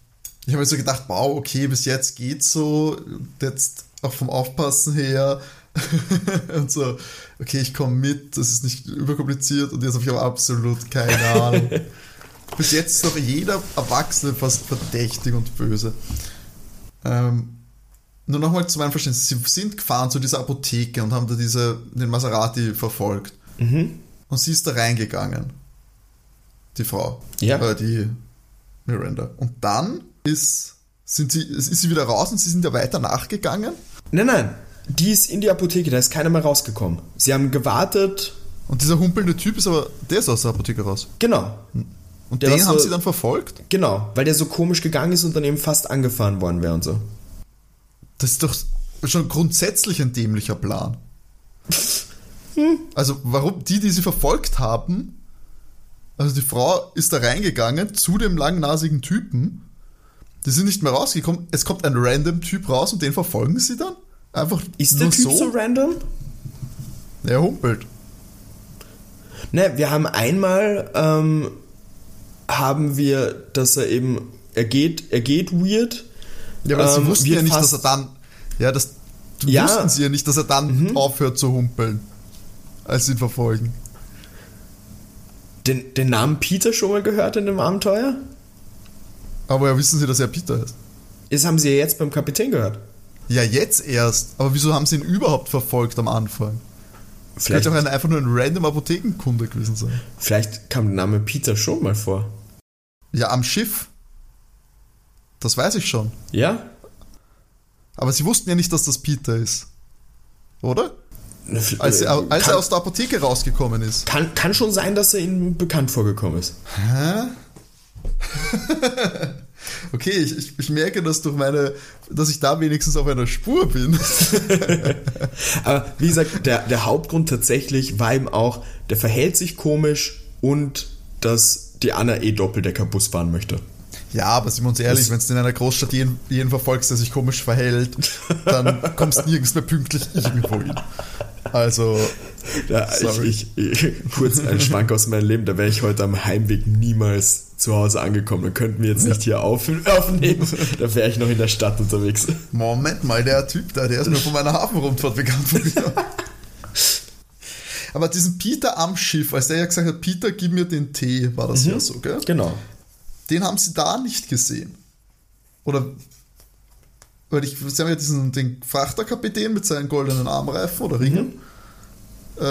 ich habe mir so gedacht, wow, okay, bis jetzt geht's so. Jetzt auch vom Aufpassen her. und so, okay, ich komme mit, das ist nicht überkompliziert und jetzt habe ich aber absolut keine Ahnung. bis jetzt ist doch jeder Erwachsene fast verdächtig und böse. Ähm, nur nochmal zu meinem Verständnis, sie sind gefahren zu dieser Apotheke und haben da diese, den Maserati verfolgt. Und sie ist da reingegangen. Die Frau. Ja. Äh, die Miranda. Und dann ist, sind sie, ist sie wieder raus und sie sind ja weiter nachgegangen. Nein, nein, die ist in die Apotheke, da ist keiner mehr rausgekommen. Sie haben gewartet, Und dieser humpelnde Typ ist aber, der ist aus der Apotheke raus. genau, Und Der den war haben so- sie dann verfolgt? genau, weil der so komisch gegangen ist und dann eben fast angefahren worden wäre und so. Das ist doch schon grundsätzlich ein dämlicher Plan. Also, warum die, die sie verfolgt haben, also die Frau ist da reingegangen zu dem langnasigen Typen, die sind nicht mehr rausgekommen. Es kommt ein random Typ raus und den verfolgen sie dann? Einfach Ist der Typ so, so? random? Er humpelt. Ne, wir haben einmal, ähm, haben wir, dass er eben, er geht, er geht weird. Ja, aber sie Ähm, wussten wird ja nicht, dass er dann. Ja, das Ja. Mhm. wussten sie ja nicht, dass er dann aufhört zu humpeln, als sie ihn verfolgen. Den, den Namen Peter schon mal gehört in dem Abenteuer? Aber ja, wissen sie, dass er Peter ist. Das haben sie ja jetzt beim Kapitän gehört. Ja, jetzt erst. Aber wieso haben sie ihn überhaupt verfolgt am Anfang? Vielleicht, Könnte auch ein, einfach nur ein random Apothekenkunde gewesen sein. vielleicht kam der Name Peter schon mal vor. Ja, am Schiff. Das weiß ich schon. Ja? Aber sie wussten ja nicht, dass das Peter ist. Oder? Als, er, als kann, er aus der Apotheke rausgekommen ist. kann, kann schon sein, dass er ihnen bekannt vorgekommen ist. Hä? okay, ich, ich, ich merke das durch meine, dass ich da wenigstens auf einer Spur bin. Aber wie gesagt, der, der Hauptgrund tatsächlich war eben auch, der verhält sich komisch und dass die Anna eh Doppeldecker-Bus fahren möchte. Ja, aber sind wir uns ehrlich, wenn du in einer Großstadt jeden, jeden verfolgst, der sich komisch verhält, dann kommst du nirgends mehr pünktlich irgendwo hin. Also, Ja, ich, ich, kurz ein Schwank aus meinem Leben, da wäre ich heute am Heimweg niemals zu Hause angekommen. Da könnten wir jetzt nicht hier auf, aufnehmen. Da wäre ich noch in der Stadt unterwegs. Moment mal, der Typ da, der ist mir von meiner Hafenrundfahrt bekannt. aber diesen Peter am Schiff, als der ja gesagt hat, Peter, gib mir den Tee, war das ja so, gell? Genau. Den haben sie da nicht gesehen. Oder weil ich, sie haben ja diesen den Frachterkapitän mit seinen goldenen Armreifen oder Ringen. Äh,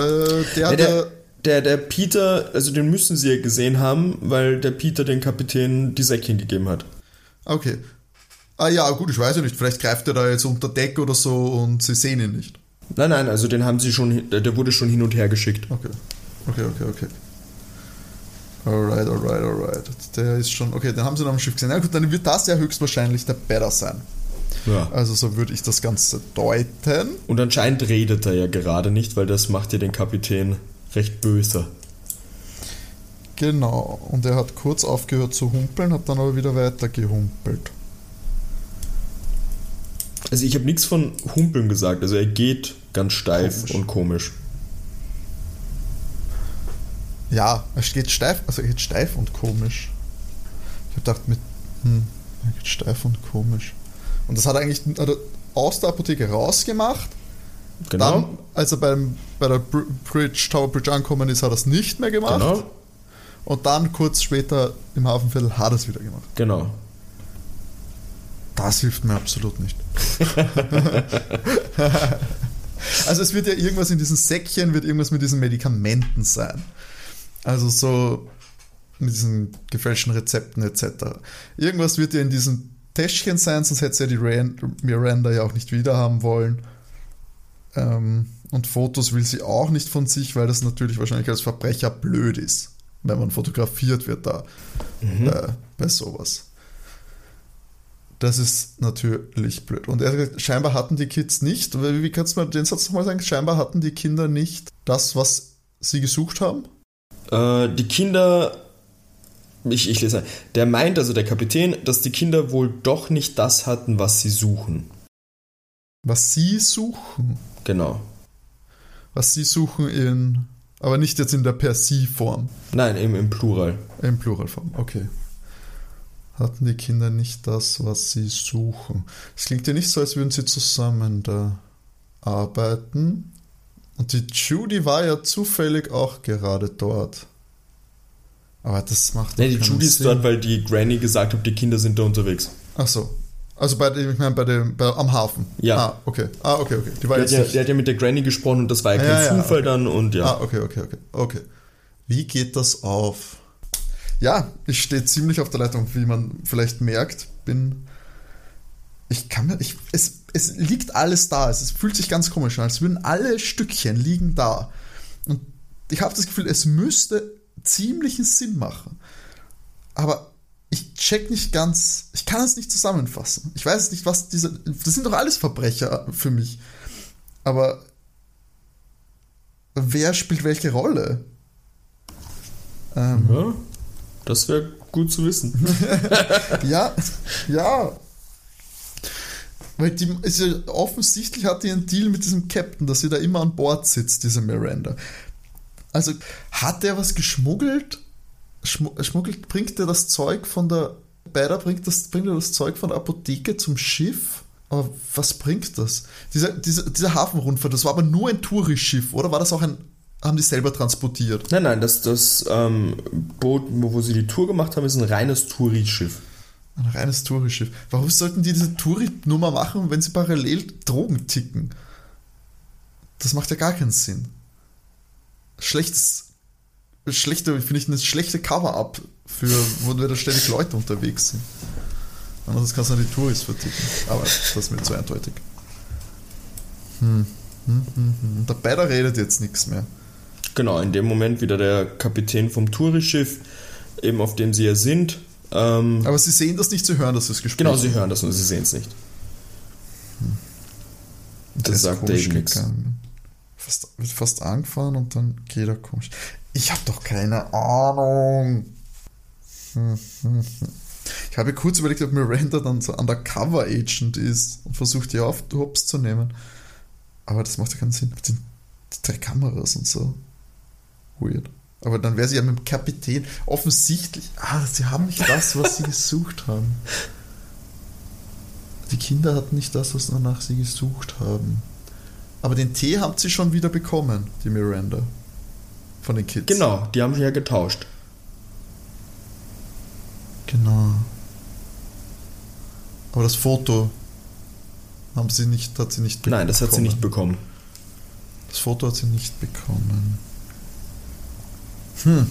der Ja, der, der, der Peter, also den müssen sie ja gesehen haben, weil der Peter den Kapitän die Säckchen gegeben hat. okay. Ah ja, gut, ich weiß ja nicht, vielleicht greift er da jetzt unter Deck oder so und sie sehen ihn nicht. Nein, nein, also den haben sie schon, der der wurde schon hin und her geschickt. Okay. Okay, okay, okay. Alright, alright, alright. Der ist schon, okay, den haben sie noch am Schiff gesehen. Ja gut, dann wird das ja höchstwahrscheinlich der Better sein. Ja. Also so würde ich das Ganze deuten. Und anscheinend redet er ja gerade nicht, weil das macht ja den Kapitän recht böse. Genau. Und er hat kurz aufgehört zu humpeln, hat dann aber wieder weiter gehumpelt. Also ich habe nichts von Humpeln gesagt. Also er geht ganz steif Komisch. und komisch. Ja, es geht steif, also er geht steif und komisch. Ich habe gedacht mit, hm, er geht steif und komisch. Und das hat er eigentlich hat er aus der Apotheke rausgemacht. Genau. Dann, als er beim, bei der Br- Bridge, Tower Bridge angekommen ist, hat er es nicht mehr gemacht. genau. Und dann kurz später im Hafenviertel hat er es wieder gemacht. Genau. Das hilft mir absolut nicht. also es wird ja irgendwas in diesen Säckchen, wird irgendwas mit diesen Medikamenten sein. Also so mit diesen gefälschten Rezepten etc. Irgendwas wird ja in diesen Täschchen sein, sonst hätte sie ja die Ran- Miranda ja auch nicht wiederhaben wollen. Ähm, und Fotos will sie auch nicht von sich, weil das natürlich wahrscheinlich als Verbrecher blöd ist, wenn man fotografiert wird da äh, bei sowas. Das ist natürlich blöd. Und er, hat gesagt, scheinbar hatten die Kids nicht, wie wie kannst du mal den Satz nochmal sagen? Scheinbar hatten die Kinder nicht das, was sie gesucht haben. Äh, die Kinder. Ich, ich lese. Der meint, also der Kapitän, dass die Kinder wohl doch nicht das hatten, was sie suchen. Was sie suchen. Genau. Was sie suchen in, aber nicht jetzt in der per sie Form, Nein, eben im Plural. in Pluralform. Okay. Hatten die Kinder nicht das, was sie suchen. Es klingt ja nicht so, als würden sie zusammen da arbeiten. Und die Judy war ja zufällig auch gerade dort. Aber das macht Nee, die Judy ist dort, weil die Granny gesagt hat, die Kinder sind da unterwegs. Ach so. Also bei dem, ich meine, bei dem, bei, am Hafen. Ja. Ah, okay. Ah, okay, okay. Die war hat, jetzt ja, nicht. die hat ja mit der Granny gesprochen und das war ja kein Ja, ja, Zufall okay. dann und ja. Ah, okay, okay, okay. Okay. Wie geht das auf? Ja, ich stehe ziemlich auf der Leitung, wie man vielleicht merkt. Bin. Ich kann mir. Ich, es, es liegt alles da. Es, es fühlt sich ganz komisch an, als würden alle Stückchen liegen da. Und ich habe das Gefühl, es müsste ziemlichen Sinn machen. Aber ich check nicht ganz. Ich kann es nicht zusammenfassen. Ich weiß nicht, was diese. Das sind doch alles Verbrecher für mich. Aber wer spielt welche Rolle? Ähm, Ja, das wäre gut zu wissen. ja, ja. Weil die ist ja offensichtlich hat die einen Deal mit diesem Captain, dass sie da immer an Bord sitzt, diese Miranda. Also hat der was geschmuggelt? Schmu- Schmuggelt, bringt er das Zeug von der Beider bringt das, bringt er das Zeug von der Apotheke zum Schiff? Aber was bringt das? Dieser, dieser, dieser Hafenrundfahrt, das war aber nur ein Tourist-Schiff, oder? War das auch ein, haben die selber transportiert? Nein, nein, das, das ähm, Boot, wo, sie die Tour gemacht haben, ist ein reines Touri-Schiff. Ein reines Tourist-Schiff. Warum sollten die diese Touri-Nummer machen, wenn sie parallel Drogen ticken? Das macht ja gar keinen Sinn. Schlechtes, schlechte, finde ich, eine schlechte Cover-Up für, wo da ständig Leute unterwegs sind. Anders kannst du an die Touris verticken. Aber das ist mir zu eindeutig. Hm. Hm, hm, hm. Der Beider redet jetzt nichts mehr. Genau, in dem Moment wieder der Kapitän vom Touri-Schiff, eben auf dem sie ja sind. Ähm, Aber sie sehen das nicht, sie hören das das Gespräch. genau, sie hören das und sie sehen es nicht. Der Das ist sagt Dave nix. gegangen. Fast, wird fast angefahren und dann geht er komisch. Ich habe doch keine Ahnung. Ich habe kurz überlegt, ob Miranda dann so Undercover Agent ist und versucht, die auf Hops zu nehmen. Aber das macht ja keinen Sinn. Mit den drei Kameras und so. Weird. Aber dann wäre sie ja mit dem Kapitän offensichtlich. Ah, sie haben nicht das, was sie gesucht haben. Die Kinder hatten nicht das, was danach sie gesucht haben. Aber den Tee habt sie schon wieder bekommen, die Miranda. Von den Kids. Genau, die haben sich ja getauscht. Genau. Aber das Foto haben sie nicht, hat sie nicht Nein, das hat sie nicht bekommen. Das Foto hat sie nicht bekommen. Hm.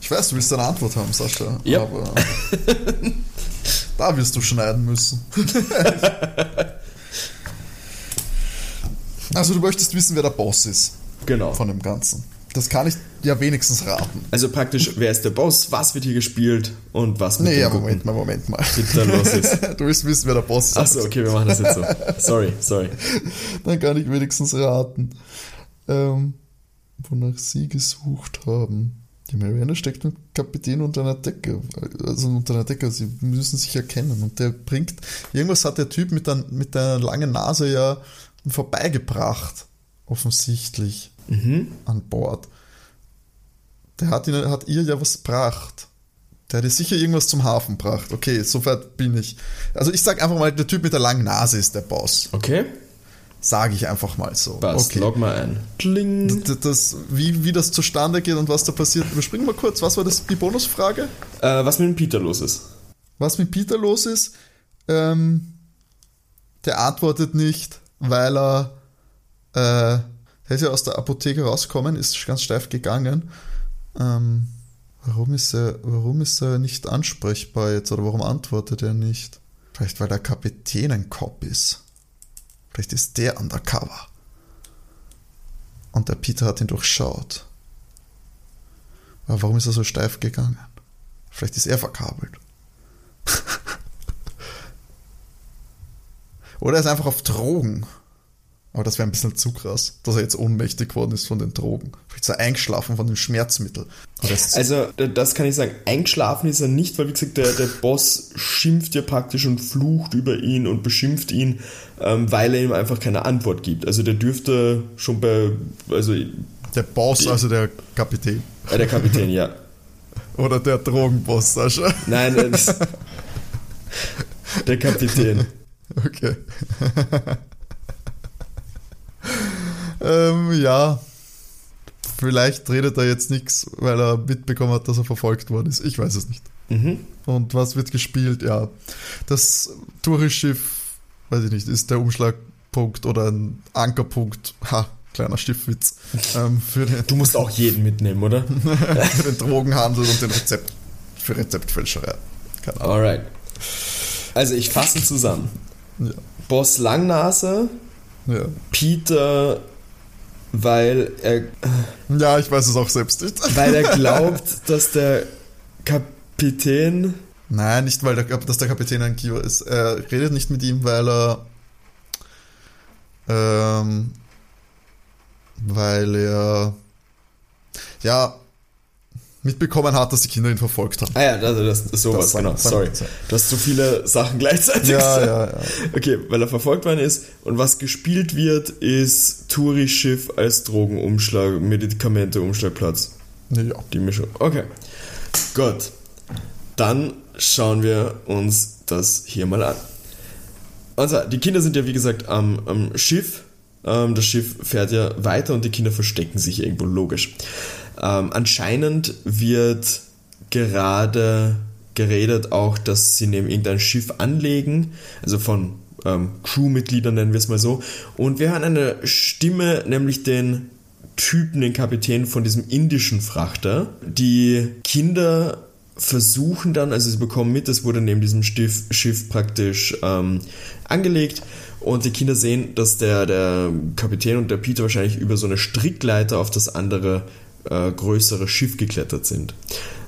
Ich weiß, du willst eine Antwort haben, Sascha. Ja. Aber da wirst du schneiden müssen. also du möchtest wissen, wer der Boss ist Genau. von dem Ganzen. Das kann ich ja wenigstens raten. Also praktisch, wer ist der Boss, was wird hier gespielt und was mit Nee, ja, Moment mal, Moment mal. dann los ist. Du willst wissen, wer der Boss ist. Achso, okay, wir machen das jetzt so. Sorry, sorry. Dann kann ich wenigstens raten. Ähm, wonach sie gesucht haben. Die Marianne steckt mit Kapitän unter einer Decke. Also unter einer Decke, sie müssen sich erkennen. Und der bringt. Irgendwas hat der Typ mit der, mit der langen Nase ja vorbeigebracht. Offensichtlich. An Bord. Der hat, ihn, hat ihr ja was gebracht. Der hat ihr sicher irgendwas zum Hafen gebracht. Okay, soweit bin ich. Also ich sag einfach mal, der Typ mit der langen Nase ist der Boss. Okay, Sage ich einfach mal so. passt. okay. Log mal ein. Kling. Das, das, wie, wie das zustande geht und was da passiert, überspringen wir kurz. Was war das, die Bonusfrage? Äh, was mit dem Peter los ist. Was mit Peter los ist? Ähm, der antwortet nicht, weil er, äh, er ist ja aus der Apotheke rausgekommen, ist ganz steif gegangen. Ähm, warum ist er, warum ist er nicht ansprechbar jetzt oder warum antwortet er nicht? Vielleicht weil der Kapitän ein Cop ist. Vielleicht ist der undercover. Und der Peter hat ihn durchschaut. Aber warum ist er so steif gegangen? Vielleicht ist er verkabelt. Oder er ist einfach auf Drogen. Aber das wäre ein bisschen zu krass, dass er jetzt ohnmächtig geworden ist von den Drogen. Vielleicht ist er eingeschlafen von dem Schmerzmittel. Also, das kann ich sagen. Eingeschlafen ist er nicht, weil, wie gesagt, der, der Boss schimpft ja praktisch und flucht über ihn und beschimpft ihn, ähm, weil er ihm einfach keine Antwort gibt. Also, der dürfte schon bei, also, äh, der Boss, also der Kapitän. der Kapitän, ja. Oder der Drogenboss, Sascha. Nein, äh, das, der Kapitän. Okay. ähm, ja. Vielleicht redet er jetzt nichts, weil er mitbekommen hat, dass er verfolgt worden ist. Ich weiß es nicht. Mhm. Und was wird gespielt? Ja, das Tourist-Schiff, weiß ich nicht, ist der Umschlagpunkt oder ein Ankerpunkt. Ha, kleiner Schiffwitz. Ähm, Du musst auch jeden mitnehmen, oder? für den Drogenhandel und den Rezept. Für Rezeptfälscherei. Keine Ahnung. Alright. Also, ich fasse zusammen. Ja. Boss Langnase, Ja. Peter, weil er ja, ich weiß es auch selbst nicht. Weil er glaubt, dass der Kapitän. Nein, nicht weil der, dass der Kapitän ein Kiewer ist. Er redet nicht mit ihm, weil er. Ähm, weil er. Ja. Mitbekommen hat, dass die Kinder ihn verfolgt haben. Ah ja, also das, das sowas, Das genau. Sorry. Du hast so viele Sachen gleichzeitig Ja, ja, ja. Okay, weil er verfolgt worden ist. Und was gespielt wird, ist Touri-Schiff als Drogenumschlag, Medikamente-Umschlagplatz. Ja. Die Mischung. Okay. Gut. Dann schauen wir uns das hier mal an. Zwar, die Kinder sind ja wie gesagt am, am Schiff. Ähm, das Schiff fährt ja weiter und die Kinder verstecken sich irgendwo, logisch. Ähm, anscheinend wird gerade geredet auch, dass sie neben irgendein Schiff anlegen, also von ähm, Crewmitgliedern nennen wir es mal so. Und wir hören eine Stimme, nämlich den Typen, den Kapitän von diesem indischen Frachter. Die Kinder versuchen dann, also sie bekommen mit, es wurde neben diesem Schiff, Schiff praktisch ähm, angelegt und die Kinder sehen, dass der, der Kapitän und der Peter wahrscheinlich über so eine Strickleiter auf das andere äh, größere Schiff geklettert sind.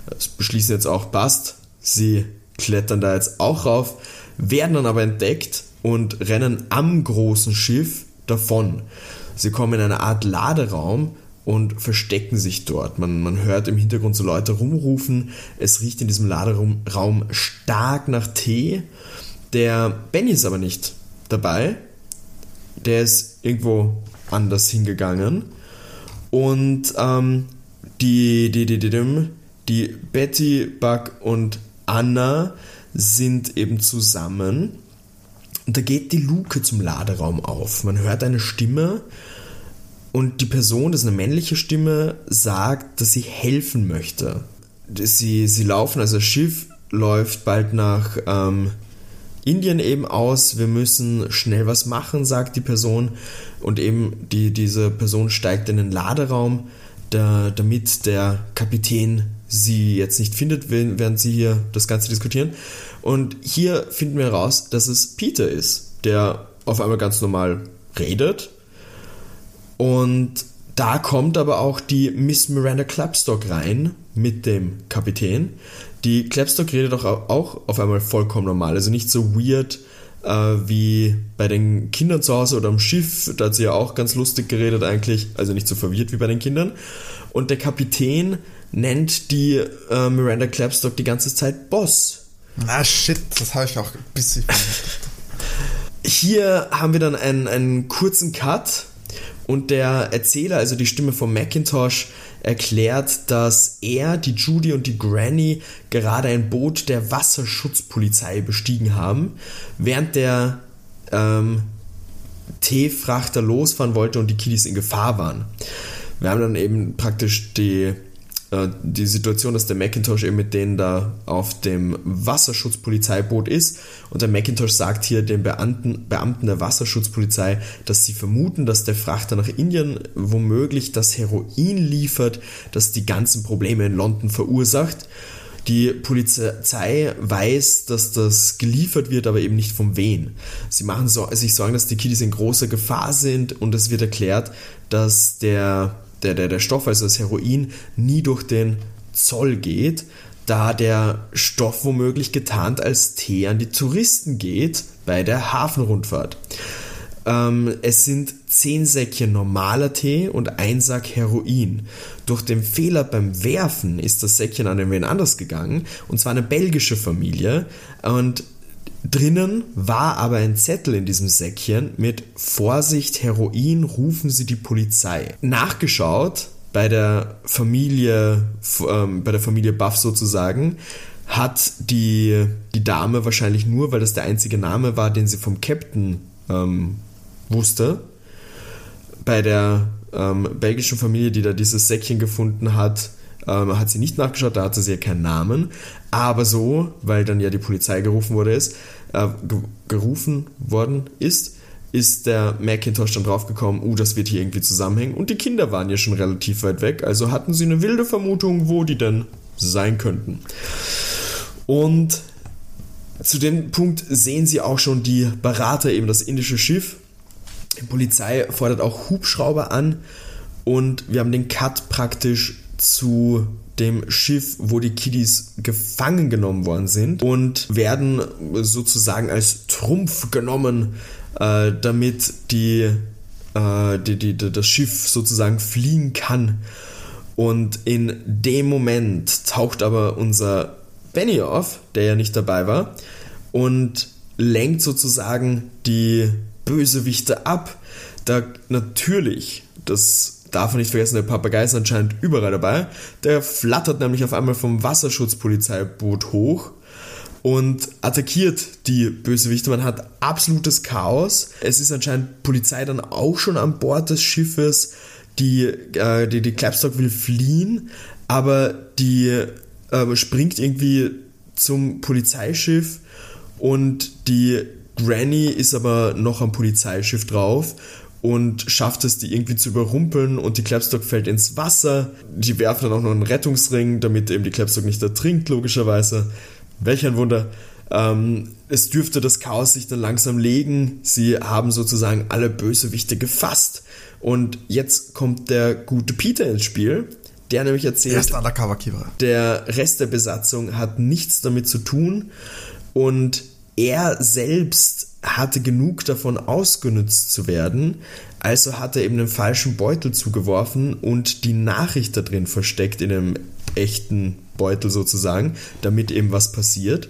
Das beschließen jetzt auch, passt, sie klettern da jetzt auch rauf, werden dann aber entdeckt und rennen am großen Schiff davon. Sie kommen in eine Art Laderaum und verstecken sich dort. Man, man hört im Hintergrund so Leute rumrufen. Es riecht in diesem Laderaum Raum stark nach Tee. Der Benny ist aber nicht dabei. Der ist irgendwo anders hingegangen. Und ähm, die, die, die, die, die, Betty, Buck und Anna sind eben zusammen. Und da geht die Luke zum Laderaum auf. Man hört eine Stimme und die Person, das ist eine männliche Stimme, sagt, dass sie helfen möchte. Sie, sie laufen, also das Schiff läuft bald nach ähm, Indien eben aus. Wir müssen schnell was machen, sagt die Person. Und eben die, diese Person steigt in den Laderaum, da, damit der Kapitän sie jetzt nicht findet, während sie hier das Ganze diskutieren. Und hier finden wir heraus, dass es Peter ist, der auf einmal ganz normal redet. Und da kommt aber auch die Miss Miranda Clapstock rein mit dem Kapitän. Die Clapstock redet auch, auch auf einmal vollkommen normal, also nicht so weird äh, wie bei den Kindern zu Hause oder am Schiff. Da hat sie ja auch ganz lustig geredet eigentlich, also nicht so verwirrt wie bei den Kindern. Und der Kapitän nennt die äh, Miranda Clapstock die ganze Zeit Boss. Ah, shit, das habe ich auch ein bisschen. Hier haben wir dann einen, einen kurzen Cut und der Erzähler, also die Stimme von Macintosh, erklärt, dass er, die Judy und die Granny gerade ein Boot der Wasserschutzpolizei bestiegen haben, während der ähm, Teefrachter losfahren wollte und die Kiddies in Gefahr waren. Wir haben dann eben praktisch die die Situation, dass der Macintosh eben mit denen da auf dem Wasserschutzpolizeiboot ist und der Macintosh sagt hier den Beamten, Beamten der Wasserschutzpolizei, dass sie vermuten, dass der Frachter nach Indien womöglich das Heroin liefert, das die ganzen Probleme in London verursacht. Die Polizei weiß, dass das geliefert wird, aber eben nicht von wen. Sie machen sich Sorgen, dass die Kiddies in großer Gefahr sind und es wird erklärt, dass der der, der, der Stoff, also das Heroin, nie durch den Zoll geht, da der Stoff womöglich getarnt als Tee an die Touristen geht bei der Hafenrundfahrt. Ähm, es sind 10 Säckchen normaler Tee und ein Sack Heroin. Durch den Fehler beim Werfen ist das Säckchen an wen anders gegangen, und zwar eine belgische Familie. Und Drinnen war aber ein Zettel in diesem Säckchen mit Vorsicht, Heroin, rufen Sie die Polizei. Nachgeschaut bei der Familie, ähm, bei der Familie Buff sozusagen, hat die, die Dame wahrscheinlich nur, weil das der einzige Name war, den sie vom Captain ähm, wusste, bei der ähm, belgischen Familie, die da dieses Säckchen gefunden hat, ähm, hat sie nicht nachgeschaut, da hatte sie ja keinen Namen. Aber so, weil dann ja die Polizei gerufen wurde, ist, äh, gerufen worden ist, ist der Macintosh dann draufgekommen, uh, das wird hier irgendwie zusammenhängen. Und die Kinder waren ja schon relativ weit weg, also hatten sie eine wilde Vermutung, wo die denn sein könnten. Und zu dem Punkt sehen sie auch schon die Berater, eben das indische Schiff. Die Polizei fordert auch Hubschrauber an und wir haben den Cut praktisch zu dem Schiff, wo die Kiddies gefangen genommen worden sind und werden sozusagen als Trumpf genommen, äh, damit die, äh, die, die, das Schiff sozusagen fliehen kann. Und in dem Moment taucht aber unser Benny auf, der ja nicht dabei war, und lenkt sozusagen die Bösewichte ab. Da natürlich das darf man nicht vergessen, der Papagei ist anscheinend überall dabei. Der flattert nämlich auf einmal vom Wasserschutzpolizeiboot hoch und attackiert die Bösewichte. Man hat absolutes Chaos. Es ist anscheinend Polizei dann auch schon an Bord des Schiffes. Die, äh, die, die Clapstock will fliehen, aber die äh, springt irgendwie zum Polizeischiff und die Granny ist aber noch am Polizeischiff drauf und schafft es, die irgendwie zu überrumpeln und die Clapstock fällt ins Wasser. Die werfen dann auch noch einen Rettungsring, damit eben die Clapstock nicht ertrinkt, logischerweise. Welch ein Wunder. Ähm, es dürfte das Chaos sich dann langsam legen. Sie haben sozusagen alle Bösewichte gefasst. Und jetzt kommt der gute Peter ins Spiel, der nämlich erzählt, der Rest der Besatzung hat nichts damit zu tun und er selbst hatte genug davon ausgenutzt zu werden, also hat er eben einen falschen Beutel zugeworfen und die Nachricht da drin versteckt in einem echten Beutel sozusagen, damit eben was passiert.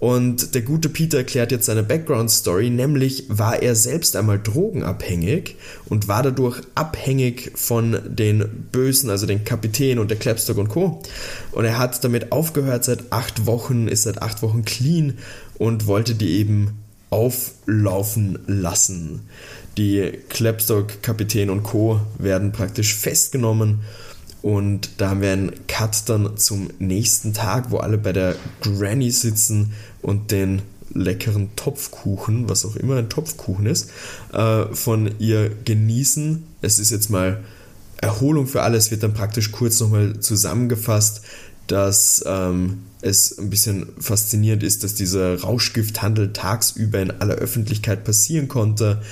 Und der gute Peter erklärt jetzt seine Background-Story, nämlich war er selbst einmal drogenabhängig und war dadurch abhängig von den Bösen, also den Kapitän und der Clapstock und Co. Und er hat damit aufgehört seit acht Wochen, ist seit acht Wochen clean und wollte die eben auflaufen lassen. Die Clapstock, Kapitän und Co. werden praktisch festgenommen und da haben wir einen Cut dann zum nächsten Tag, wo alle bei der Granny sitzen und den leckeren Topfkuchen, was auch immer ein Topfkuchen ist, äh, von ihr genießen. Es ist jetzt mal Erholung für alle. Es wird dann praktisch kurz nochmal zusammengefasst, dass ähm, es ein bisschen faszinierend ist, dass dieser Rauschgifthandel tagsüber in aller Öffentlichkeit passieren konnte.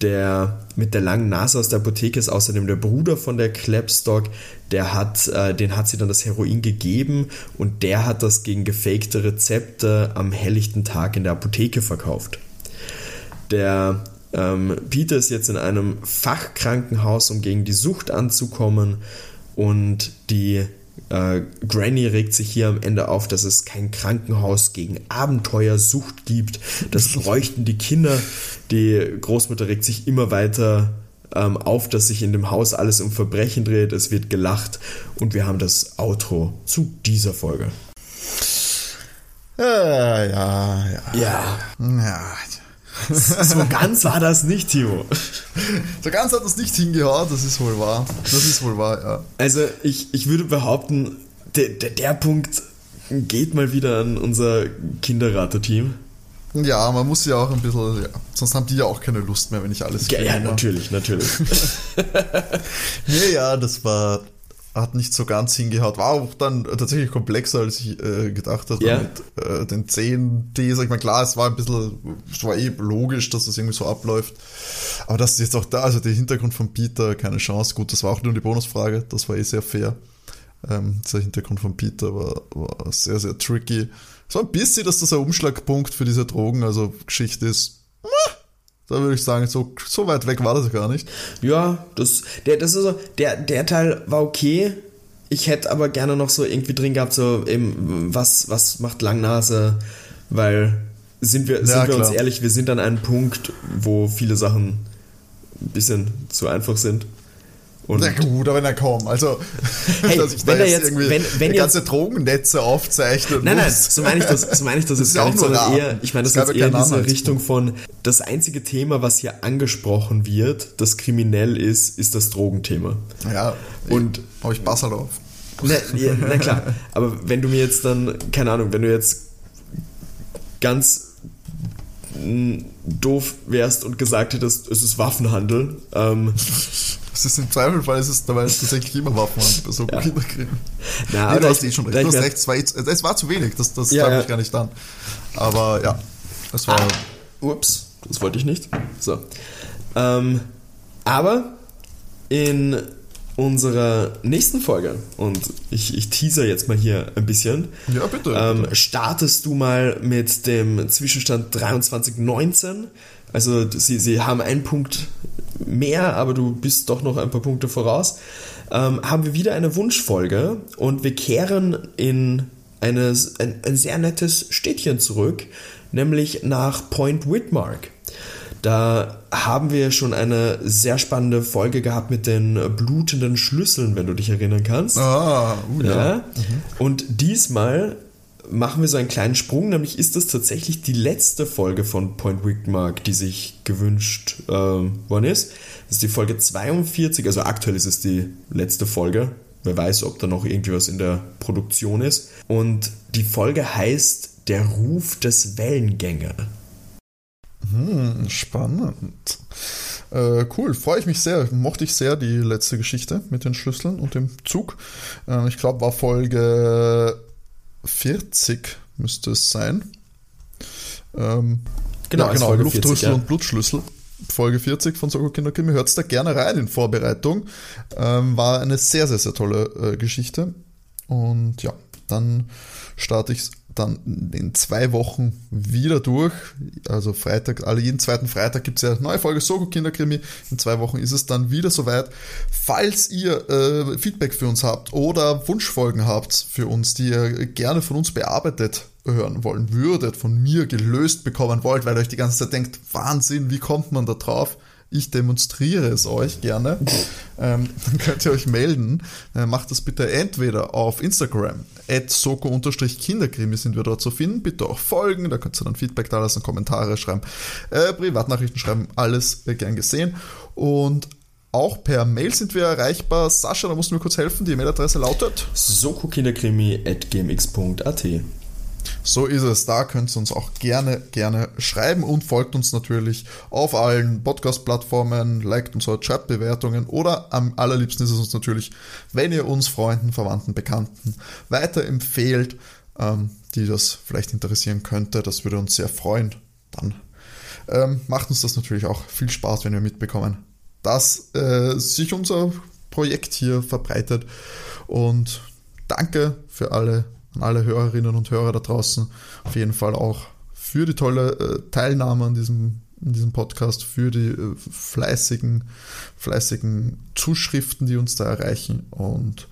Der mit der langen Nase aus der Apotheke ist außerdem der Bruder von der Clapstock. Der hat, äh, den hat sie dann das Heroin gegeben und der hat das gegen gefakte Rezepte am helllichten Tag in der Apotheke verkauft. Der ähm, Peter ist jetzt in einem Fachkrankenhaus, um gegen die Sucht anzukommen und die Äh, Granny regt sich hier am Ende auf, dass es kein Krankenhaus gegen Abenteuersucht gibt. Das bräuchten die Kinder. Die Großmutter regt sich immer weiter ähm, auf, dass sich in dem Haus alles um Verbrechen dreht. Es wird gelacht und wir haben das Outro zu dieser Folge. Ja, ja, ja. Ja, ja. so ganz war das nicht, Timo. So ganz hat das nicht hingehauen, das ist wohl wahr. Das ist wohl wahr, ja. Also ich, ich würde behaupten, der, der, der Punkt geht mal wieder an unser Kinderrater-Team. Ja, man muss ja auch ein bisschen, ja, sonst haben die ja auch keine Lust mehr, wenn ich alles Ja, ja, natürlich, natürlich. Nee, ja, das war, hat nicht so ganz hingehaut. War auch dann tatsächlich komplexer, als ich äh, gedacht hatte Ja. mit äh, den 10 D. Sag ich mal, klar, es war ein bisschen, es war eh logisch, dass das irgendwie so abläuft. Aber das ist jetzt auch da, also der Hintergrund von Peter, keine Chance. Gut, das war auch nur die Bonusfrage, das war eh sehr fair. Ähm, dieser Hintergrund von Peter war, war sehr, sehr tricky. Es war ein bisschen, dass das ein Umschlagpunkt für diese Drogen, also Geschichte ist. Da würde ich sagen, so, so weit weg war das gar nicht. Ja, das, der, das ist so, der, der Teil war okay. Ich hätte aber gerne noch so irgendwie drin gehabt, so eben, was, was macht Langnase, weil sind wir, sind Ja, wir uns ehrlich, wir sind an einem Punkt, wo viele Sachen ein bisschen zu einfach sind. Und Na gut, aber na komm, also Hey, dass ich wenn da er jetzt irgendwie wenn- wenn die jetzt- ganze Drogennetze aufzeichnen Nein, nein, muss. so meine ich das, so meine ich das jetzt ist gar ja nicht, sondern eher, ich meine das jetzt eher in diese. Richtung von, das einzige Thema, was hier angesprochen wird, das kriminell ist, ist das Drogenthema. Ja, Und- habe ich Bassel auf. Na, ja, na klar, aber wenn du mir jetzt dann, keine Ahnung, wenn du jetzt ganz doof wärst und gesagt hättest, es ist Waffenhandel, ähm, Das ist im Zweifelfall ist es dabei tatsächlich immer Waffen bei so Ja. Kinderkriegen. na, Nee, du hast eh schon recht. Du hast recht, es war, es war zu wenig, das, das Ja, ja. ich gar nicht an. Aber ja, es war. Ah, ups, das wollte ich nicht. So. Ähm, aber in unserer nächsten Folge, und ich, ich teaser jetzt mal hier ein bisschen, Ja, bitte, ähm, bitte. startest du mal mit dem Zwischenstand 23-19. Also sie, sie haben einen Punkt mehr, aber du bist doch noch ein paar Punkte voraus. Ähm, haben wir wieder eine Wunschfolge und wir kehren in eine, ein, ein sehr nettes Städtchen zurück, nämlich nach Point Whitmark. Da haben wir schon eine sehr spannende Folge gehabt mit den blutenden Schlüsseln, wenn du dich erinnern kannst. Ah, uh, ja. Ja. Und diesmal machen wir so einen kleinen Sprung, nämlich ist das tatsächlich die letzte Folge von Point Wigmark, die sich gewünscht ähm, worden ist. Das ist die Folge 42, also aktuell ist es die letzte Folge. Wer weiß, ob da noch irgendwie was in der Produktion ist. Und die Folge heißt Der Ruf des Wellengänger. Hm, spannend. Äh, cool, freue ich mich sehr. Mochte ich sehr die letzte Geschichte mit den Schlüsseln und dem Zug. Äh, ich glaube, war Folge 40 müsste es sein. Ähm, Genau, ja, als genau Folge Luftschlüssel 40, ja. und Blutschlüssel. Folge 40 von Soko Kinderkrimi. Hört da gerne rein in Vorbereitung. Ähm, war eine sehr, sehr, sehr tolle äh, Geschichte. Und ja, dann starte ich dann in zwei Wochen wieder durch. Also Freitag, alle jeden zweiten Freitag gibt es ja eine neue Folge Soko Kinderkrimi. In zwei Wochen ist es dann wieder soweit. Falls ihr äh, Feedback für uns habt oder Wunschfolgen habt für uns, die ihr gerne von uns bearbeitet hören wollen würdet, von mir gelöst bekommen wollt, weil ihr euch die ganze Zeit denkt, Wahnsinn, wie kommt man da drauf? Ich demonstriere es euch gerne. ähm, dann könnt ihr euch melden. Äh, macht das bitte entweder auf Instagram, at soko-kinderkrimi sind wir dort zu finden. Bitte auch folgen, da könnt ihr dann Feedback da lassen, Kommentare schreiben, äh, Privatnachrichten schreiben, alles äh, gern gesehen. Und auch per Mail sind wir erreichbar. Sascha, da musst du mir kurz helfen. Die Mailadresse lautet. sokokinderkrimi.gmx.at So ist es. Da könnt ihr uns auch gerne, gerne schreiben und folgt uns natürlich auf allen Podcast-Plattformen, liked uns dort, schreibt Bewertungen oder am allerliebsten ist es uns natürlich, wenn ihr uns Freunden, Verwandten, Bekannten weiterempfehlt, ähm, die das vielleicht interessieren könnte. Das würde uns sehr freuen. Dann ähm, macht uns das natürlich auch viel Spaß, wenn wir mitbekommen, dass äh, sich unser Projekt hier verbreitet. Und danke für alle, an alle Hörerinnen und Hörer da draußen. Auf jeden Fall auch für die tolle äh, Teilnahme an diesem, in diesem Podcast, für die äh, fleißigen, fleißigen Zuschriften, die uns da erreichen. Und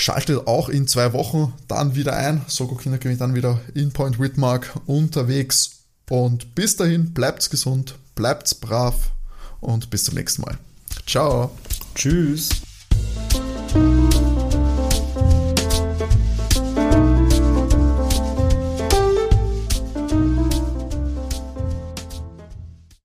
Schaltet auch in zwei Wochen dann wieder ein. Soko Kinderkrimi dann wieder in Point Whitmark unterwegs. Und bis dahin, bleibt's gesund, bleibt's brav und bis zum nächsten Mal. Ciao. Tschüss.